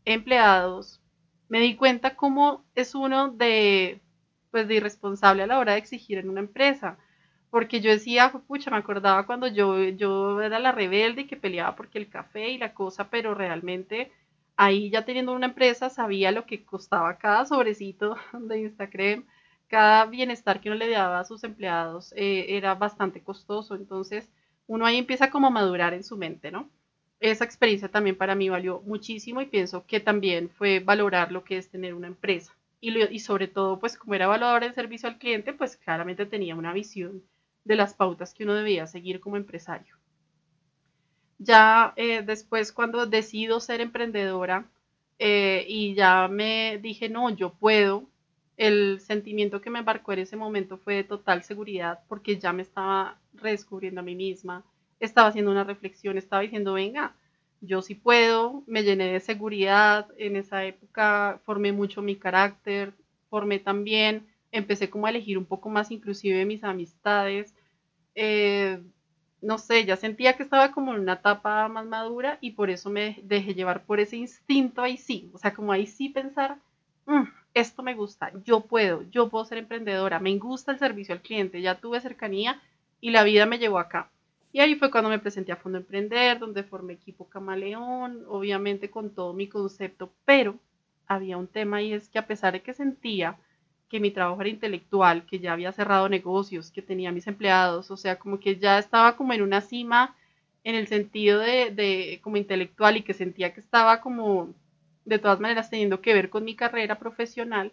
empleados, me di cuenta cómo es uno de, pues, de irresponsable a la hora de exigir en una empresa. Porque yo decía, pucha, me acordaba cuando yo, yo era la rebelde y que peleaba porque el café y la cosa, pero realmente ahí ya teniendo una empresa sabía lo que costaba cada sobrecito de Instagram cada bienestar que uno le daba a sus empleados eh, era bastante costoso, entonces uno ahí empieza como a madurar en su mente, ¿no? Esa experiencia también para mí valió muchísimo y pienso que también fue valorar lo que es tener una empresa. Y, y sobre todo, pues como era evaluador en servicio al cliente, pues claramente tenía una visión de las pautas que uno debía seguir como empresario. Ya eh, después, cuando decido ser emprendedora eh, y ya me dije, no, yo puedo, el sentimiento que me embarcó en ese momento fue de total seguridad porque ya me estaba redescubriendo a mí misma, estaba haciendo una reflexión, estaba diciendo, venga, yo sí puedo, me llené de seguridad, en esa época formé mucho mi carácter, formé también, empecé como a elegir un poco más inclusive mis amistades, eh, no sé, ya sentía que estaba como en una etapa más madura y por eso me dejé llevar por ese instinto ahí sí, o sea, como ahí sí pensar, mm, esto me gusta, yo puedo, yo puedo ser emprendedora, me gusta el servicio al cliente, ya tuve cercanía y la vida me llevó acá. Y ahí fue cuando me presenté a Fondo Emprender, donde formé equipo Camaleón, obviamente con todo mi concepto, pero había un tema y es que a pesar de que sentía que mi trabajo era intelectual, que ya había cerrado negocios, que tenía mis empleados, o sea, como que ya estaba como en una cima en el sentido de, como intelectual y que sentía que estaba como de todas maneras teniendo que ver con mi carrera profesional,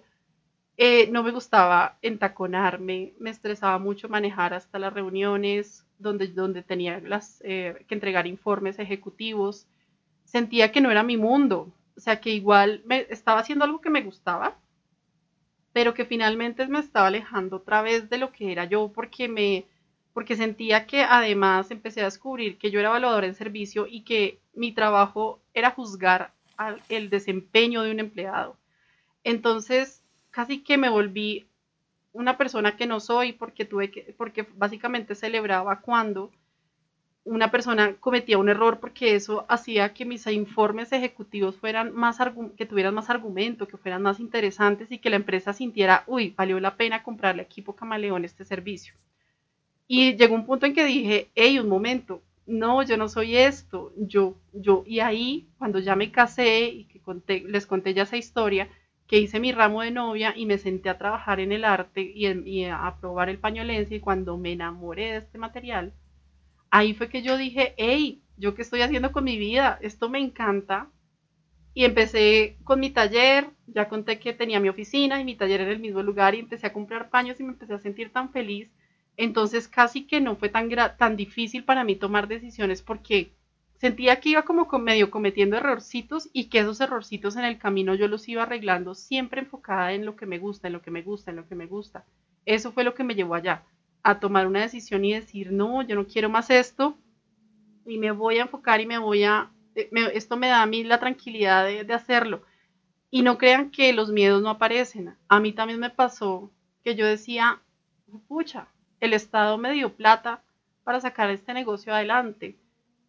eh, no me gustaba entaconarme, me estresaba mucho manejar hasta las reuniones donde, donde tenía las, eh, que entregar informes ejecutivos. Sentía que no era mi mundo, o sea que igual me estaba haciendo algo que me gustaba, pero que finalmente me estaba alejando otra vez de lo que era yo porque me, porque sentía que además empecé a descubrir que yo era evaluadora en servicio y que mi trabajo era juzgar el desempeño de un empleado. Entonces, casi que me volví una persona que no soy porque tuve que, porque básicamente celebraba cuando una persona cometía un error porque eso hacía que mis informes ejecutivos fueran más que tuvieran más argumento, que fueran más interesantes y que la empresa sintiera, uy, valió la pena comprarle equipo Camaleón este servicio. Y llegó un punto en que dije, hey, un momento, no, yo no soy esto, yo, yo, y ahí, cuando ya me casé y que les conté ya esa historia, que hice mi ramo de novia y me senté a trabajar en el arte y, y a probar el pañolense y cuando me enamoré de este material, ahí fue que yo dije, hey, ¿yo qué estoy haciendo con mi vida? Esto me encanta. Y empecé con mi taller, ya conté que tenía mi oficina y mi taller en el mismo lugar y empecé a comprar paños y me empecé a sentir tan feliz. Entonces casi que no fue tan, tan difícil para mí tomar decisiones porque sentía que iba como medio cometiendo errorcitos y que esos errorcitos en el camino yo los iba arreglando siempre enfocada en lo que me gusta, en lo que me gusta, en lo que me gusta. Eso fue lo que me llevó allá a tomar una decisión y decir, no, yo no quiero más esto y me voy a enfocar y me voy a, eh, esto me da a mí la tranquilidad de, hacerlo. Y no crean que los miedos no aparecen. A mí también me pasó que yo decía, pucha, el Estado me dio plata para sacar este negocio adelante.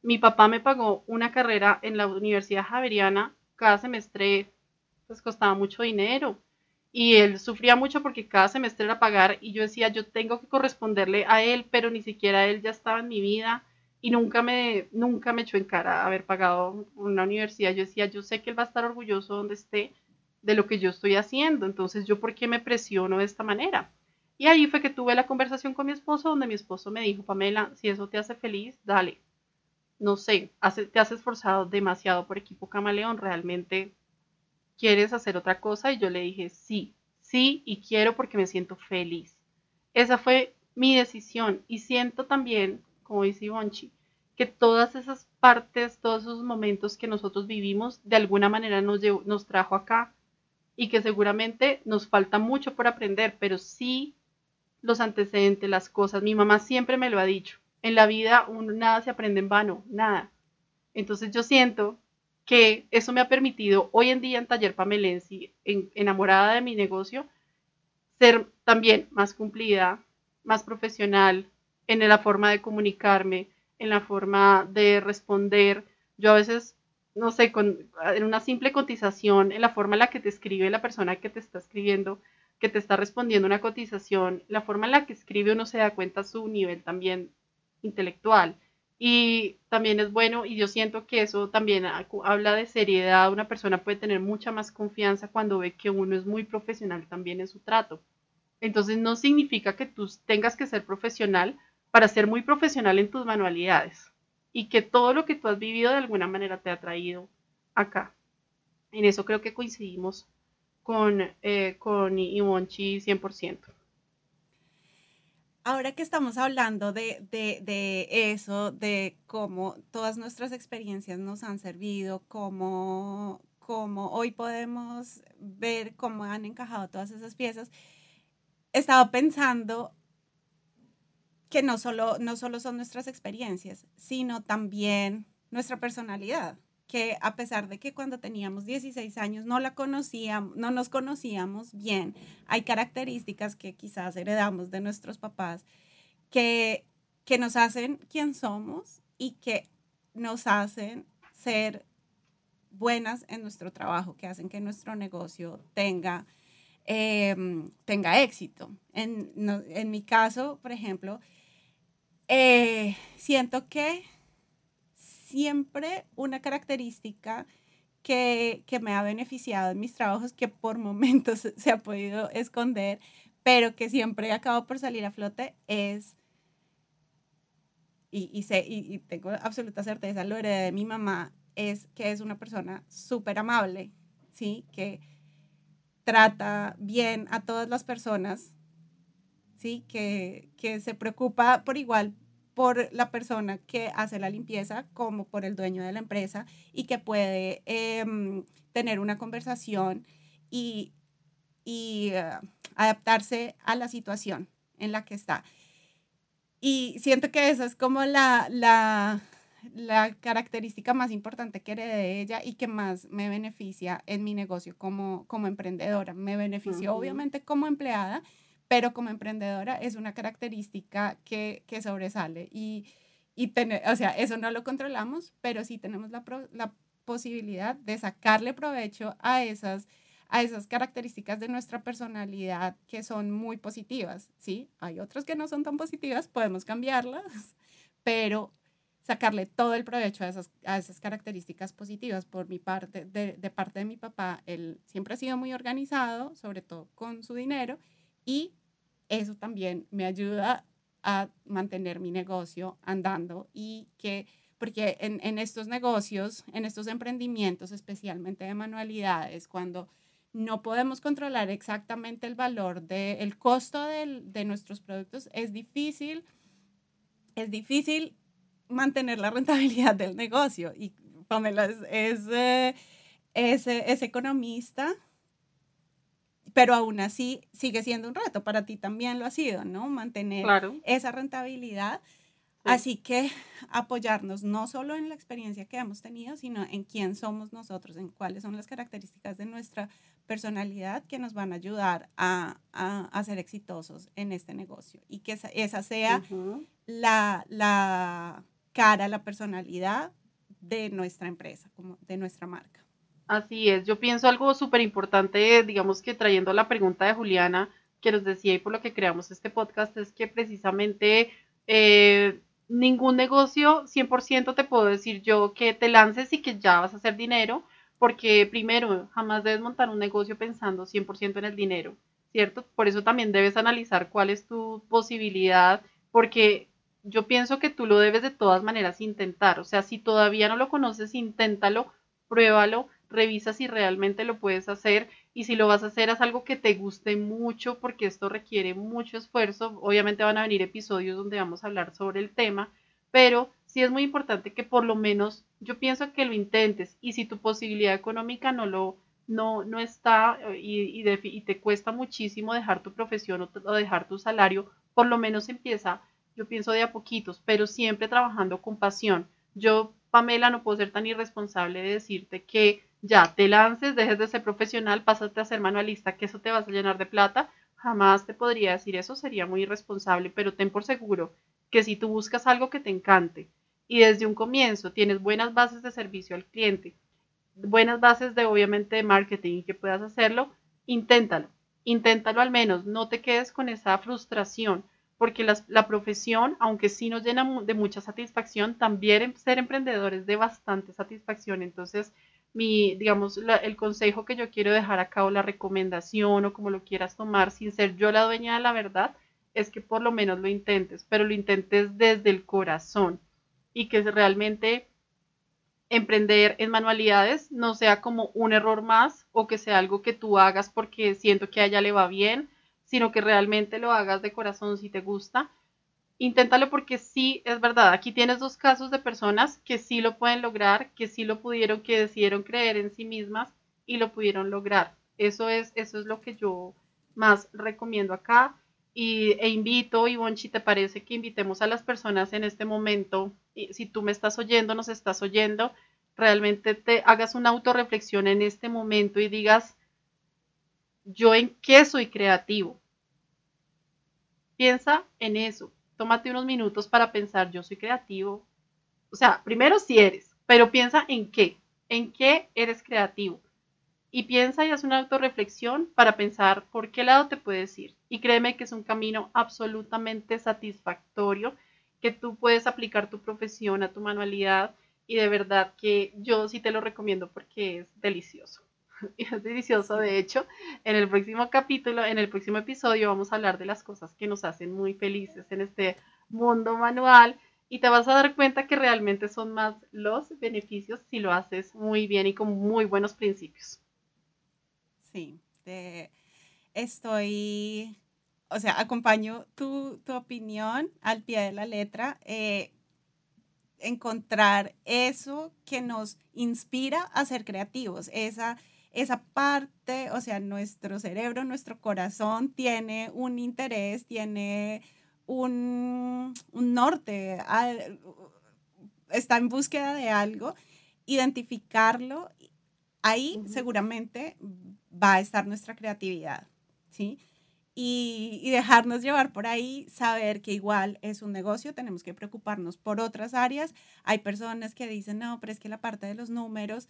Mi papá me pagó una carrera en la Universidad Javeriana, cada semestre pues costaba mucho dinero y él sufría mucho porque cada semestre era pagar y yo decía, yo tengo que corresponderle a él, pero ni siquiera él ya estaba en mi vida y nunca me, nunca me echó en cara haber pagado una universidad. Yo decía, yo sé que él va a estar orgulloso donde esté de lo que yo estoy haciendo, entonces yo por qué me presiono de esta manera. Y ahí fue que tuve la conversación con mi esposo, donde mi esposo me dijo, Pamela, si eso te hace feliz, dale. No sé, te has esforzado demasiado por equipo camaleón, realmente ¿quieres hacer otra cosa? Y yo le dije, sí, sí, y quiero porque me siento feliz. Esa fue mi decisión y siento también, como dice Ivonchi, que todas esas partes, todos esos momentos que nosotros vivimos, de alguna manera nos, nos trajo acá y que seguramente nos falta mucho por aprender, pero sí los antecedentes, las cosas. Mi mamá siempre me lo ha dicho. En la vida nada se aprende en vano, nada. Entonces yo siento que eso me ha permitido hoy en día en Taller Pamelensi, enamorada de mi negocio, ser también más cumplida, más profesional en la forma de comunicarme, en la forma de responder. Yo a veces, no sé, con, en una simple cotización, en la forma en la que te escribe la persona que te está escribiendo, que te está respondiendo una cotización, la forma en la que escribe uno se da cuenta su nivel también intelectual. Y también es bueno, y yo siento que eso también habla de seriedad. Una persona puede tener mucha más confianza cuando ve que uno es muy profesional también en su trato. Entonces no significa que tú tengas que ser profesional para ser muy profesional en tus manualidades y que todo lo que tú has vivido de alguna manera te ha traído acá. En eso creo que coincidimos con, eh, con Ivonchi 100%. Ahora que estamos hablando de, eso, de cómo todas nuestras experiencias nos han servido, cómo, cómo hoy podemos ver cómo han encajado todas esas piezas, estaba pensando que no solo, no solo son nuestras experiencias, sino también nuestra personalidad que a pesar de que cuando teníamos 16 años no la conocíamos, no nos conocíamos bien, hay características que quizás heredamos de nuestros papás que, que nos hacen quien somos y que nos hacen ser buenas en nuestro trabajo, que hacen que nuestro negocio tenga, em, tenga éxito. En, en, mi caso, por ejemplo, eh, siento que siempre una característica que, me ha beneficiado en mis trabajos, que por momentos se ha podido esconder, pero que siempre acabo por salir a flote, es, y, sé, y, tengo absoluta certeza, lo heredé de mi mamá, es que es una persona súper amable, ¿sí? Que trata bien a todas las personas, ¿sí? Que, que se preocupa por igual por la persona que hace la limpieza como por el dueño de la empresa y que puede em, tener una conversación y, y eh, adaptarse a la situación en la que está. y siento que esa es como la, la, la característica más importante que heredé de ella y que más me beneficia en mi negocio como, como emprendedora. Me benefició obviamente como empleada, pero como emprendedora es una característica que, que sobresale y, y tener, o sea, eso no lo controlamos, pero sí tenemos la, la posibilidad de sacarle provecho a esas a esas características de nuestra personalidad que son muy positivas, ¿sí? Hay otras que no son tan positivas, podemos cambiarlas, pero sacarle todo el provecho a esas, a esas características positivas. Por mi parte, de, de, parte de mi papá, él siempre ha sido muy organizado, sobre todo con su dinero, y eso también me ayuda a mantener mi negocio andando y que, porque en, en estos negocios, en estos emprendimientos, especialmente de manualidades, cuando no podemos controlar exactamente el valor del el costo del, de nuestros productos, es difícil, es difícil mantener la rentabilidad del negocio. Y Pamela es, eh, es, economista, pero aún así sigue siendo un reto. Para ti también lo ha sido, ¿no? Mantener esa rentabilidad. Así que apoyarnos no solo en la experiencia que hemos tenido, sino en quién somos nosotros, en cuáles son las características de nuestra personalidad que nos van a ayudar a, a, ser exitosos en este negocio y que esa, sea la, la, cara, la personalidad de nuestra empresa, como de nuestra marca. Así es, yo pienso algo súper importante, digamos que trayendo la pregunta de Juliana, que nos decía y por lo que creamos este podcast, es que precisamente eh, ningún negocio 100% te puedo decir yo que te lances y que ya vas a hacer dinero, porque primero, jamás debes montar un negocio pensando 100% en el dinero, ¿cierto? Por eso también debes analizar cuál es tu posibilidad, porque yo pienso que tú lo debes de todas maneras intentar. O sea, si todavía no lo conoces, inténtalo, pruébalo, revisa si realmente lo puedes hacer y si lo vas a hacer es algo que te guste mucho porque esto requiere mucho esfuerzo. Obviamente van a venir episodios donde vamos a hablar sobre el tema, pero sí es muy importante que por lo menos yo pienso que lo intentes y si tu posibilidad económica no lo no, no está eh, y, y, te cuesta muchísimo dejar tu profesión o, o dejar tu salario, por lo menos empieza yo pienso de a poquitos, pero siempre trabajando con pasión. Yo, Pamela, no puedo ser tan irresponsable de decirte que ya te lances, dejes de ser profesional, pásate a ser manualista, que eso te vas a llenar de plata. Jamás te podría decir eso, sería muy irresponsable, pero ten por seguro que si tú buscas algo que te encante y desde un comienzo tienes buenas bases de servicio al cliente, buenas bases de obviamente marketing que puedas hacerlo, inténtalo, inténtalo al menos, no te quedes con esa frustración porque la profesión, aunque sí nos llena de mucha satisfacción, también ser emprendedor es de bastante satisfacción. Entonces, mi, digamos, el consejo que yo quiero dejar acá o la recomendación o como lo quieras tomar, sin ser yo la dueña de la verdad, es que por lo menos lo intentes, pero lo intentes desde el corazón y que realmente emprender en manualidades no sea como un error más o que sea algo que tú hagas porque siento que a ella le va bien sino que realmente lo hagas de corazón si te gusta. Inténtalo porque sí, es verdad, aquí tienes dos casos de personas que sí lo pueden lograr, que sí lo pudieron, que decidieron creer en sí mismas y lo pudieron lograr. Eso es, eso es lo que yo más recomiendo acá. Y, e invito, Ivonchi, ¿te parece que invitemos a las personas en este momento? Y si tú me estás oyendo, nos estás oyendo, realmente te hagas una autorreflexión en este momento y digas, yo en qué soy creativo, Piensa en eso. Tómate unos minutos para pensar, yo soy creativo. O sea, primero si eres, pero piensa en qué, en qué eres creativo. Y piensa y haz una autorreflexión para pensar por qué lado te puedes ir. Y créeme que es un camino absolutamente satisfactorio, que tú puedes aplicar tu profesión a tu manualidad y de verdad que yo sí te lo recomiendo porque es delicioso. es delicioso. De hecho, en el próximo capítulo, en el próximo episodio, vamos a hablar de las cosas que nos hacen muy felices en este mundo manual y te vas a dar cuenta que realmente son más los beneficios si lo haces muy bien y con muy buenos principios. Sí, estoy, o sea, acompaño tu, opinión al pie de la letra. Eh, encontrar eso que nos inspira a ser creativos, esa esa parte, o sea, nuestro cerebro, nuestro corazón tiene un interés, tiene un, norte, está en búsqueda de algo, identificarlo, ahí seguramente va a estar nuestra creatividad, ¿sí? Y, y, dejarnos llevar por ahí, saber que igual es un negocio, tenemos que preocuparnos por otras áreas. Hay personas que dicen, no, pero es que la parte de los números,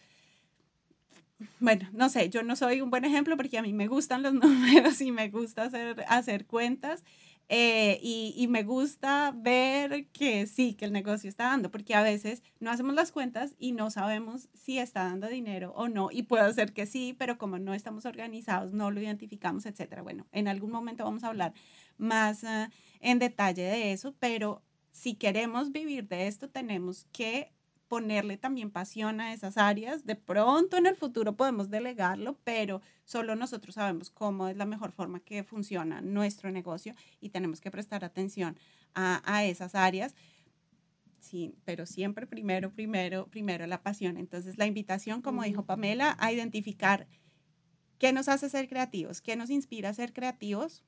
bueno, no sé, yo no soy un buen ejemplo porque a mí me gustan los números y me gusta hacer, hacer cuentas eh, y, me gusta ver que sí, que el negocio está dando, porque a veces no hacemos las cuentas y no sabemos si está dando dinero o no, y puede ser que sí, pero como no estamos organizados, no lo identificamos, etcétera. Bueno, en algún momento vamos a hablar más ah, en detalle de eso, pero si queremos vivir de esto, tenemos que ponerle también pasión a esas áreas. De pronto en el futuro podemos delegarlo, pero solo nosotros sabemos cómo es la mejor forma que funciona nuestro negocio y tenemos que prestar atención a, esas áreas. Sí, pero siempre primero, primero, primero la pasión. Entonces la invitación, como dijo Pamela, a identificar qué nos hace ser creativos, qué nos inspira a ser creativos,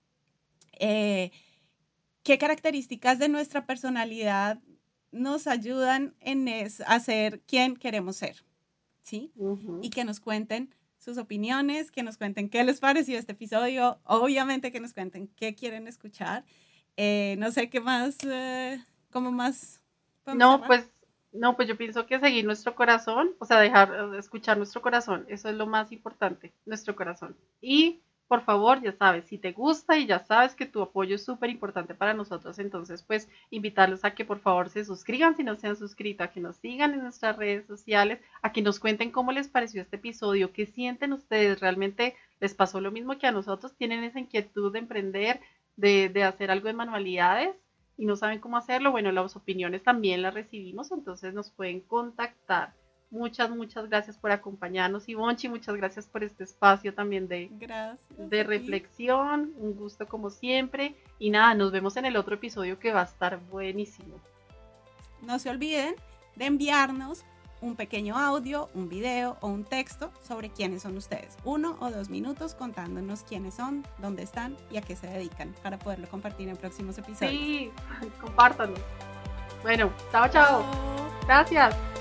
eh, qué características de nuestra personalidad nos ayudan en es, a ser quien queremos ser, ¿sí? Y que nos cuenten sus opiniones, que nos cuenten qué les pareció este episodio, obviamente que nos cuenten qué quieren escuchar. Eh, no sé qué más, eh, cómo más. No, pues, no, pues yo pienso que seguir nuestro corazón, o sea, dejar escuchar nuestro corazón, eso es lo más importante, nuestro corazón. Y por favor, ya sabes, si te gusta y ya sabes que tu apoyo es súper importante para nosotros, entonces pues invitarlos a que por favor se suscriban si no se han suscrito, a que nos sigan en nuestras redes sociales, a que nos cuenten cómo les pareció este episodio, qué sienten ustedes, realmente les pasó lo mismo que a nosotros, tienen esa inquietud de emprender, de, de hacer algo de manualidades y no saben cómo hacerlo, bueno, las opiniones también las recibimos, entonces nos pueden contactar. Muchas, muchas gracias por acompañarnos. Y Bonchi, muchas gracias por este espacio también de, de reflexión. Un gusto como siempre. Y nada, nos vemos en el otro episodio que va a estar buenísimo. No se olviden de enviarnos un pequeño audio, un video o un texto sobre quiénes son ustedes. Uno o dos minutos contándonos quiénes son, dónde están y a qué se dedican para poderlo compartir en próximos episodios. Sí, compártanlo. Bueno, chao. chao. Gracias.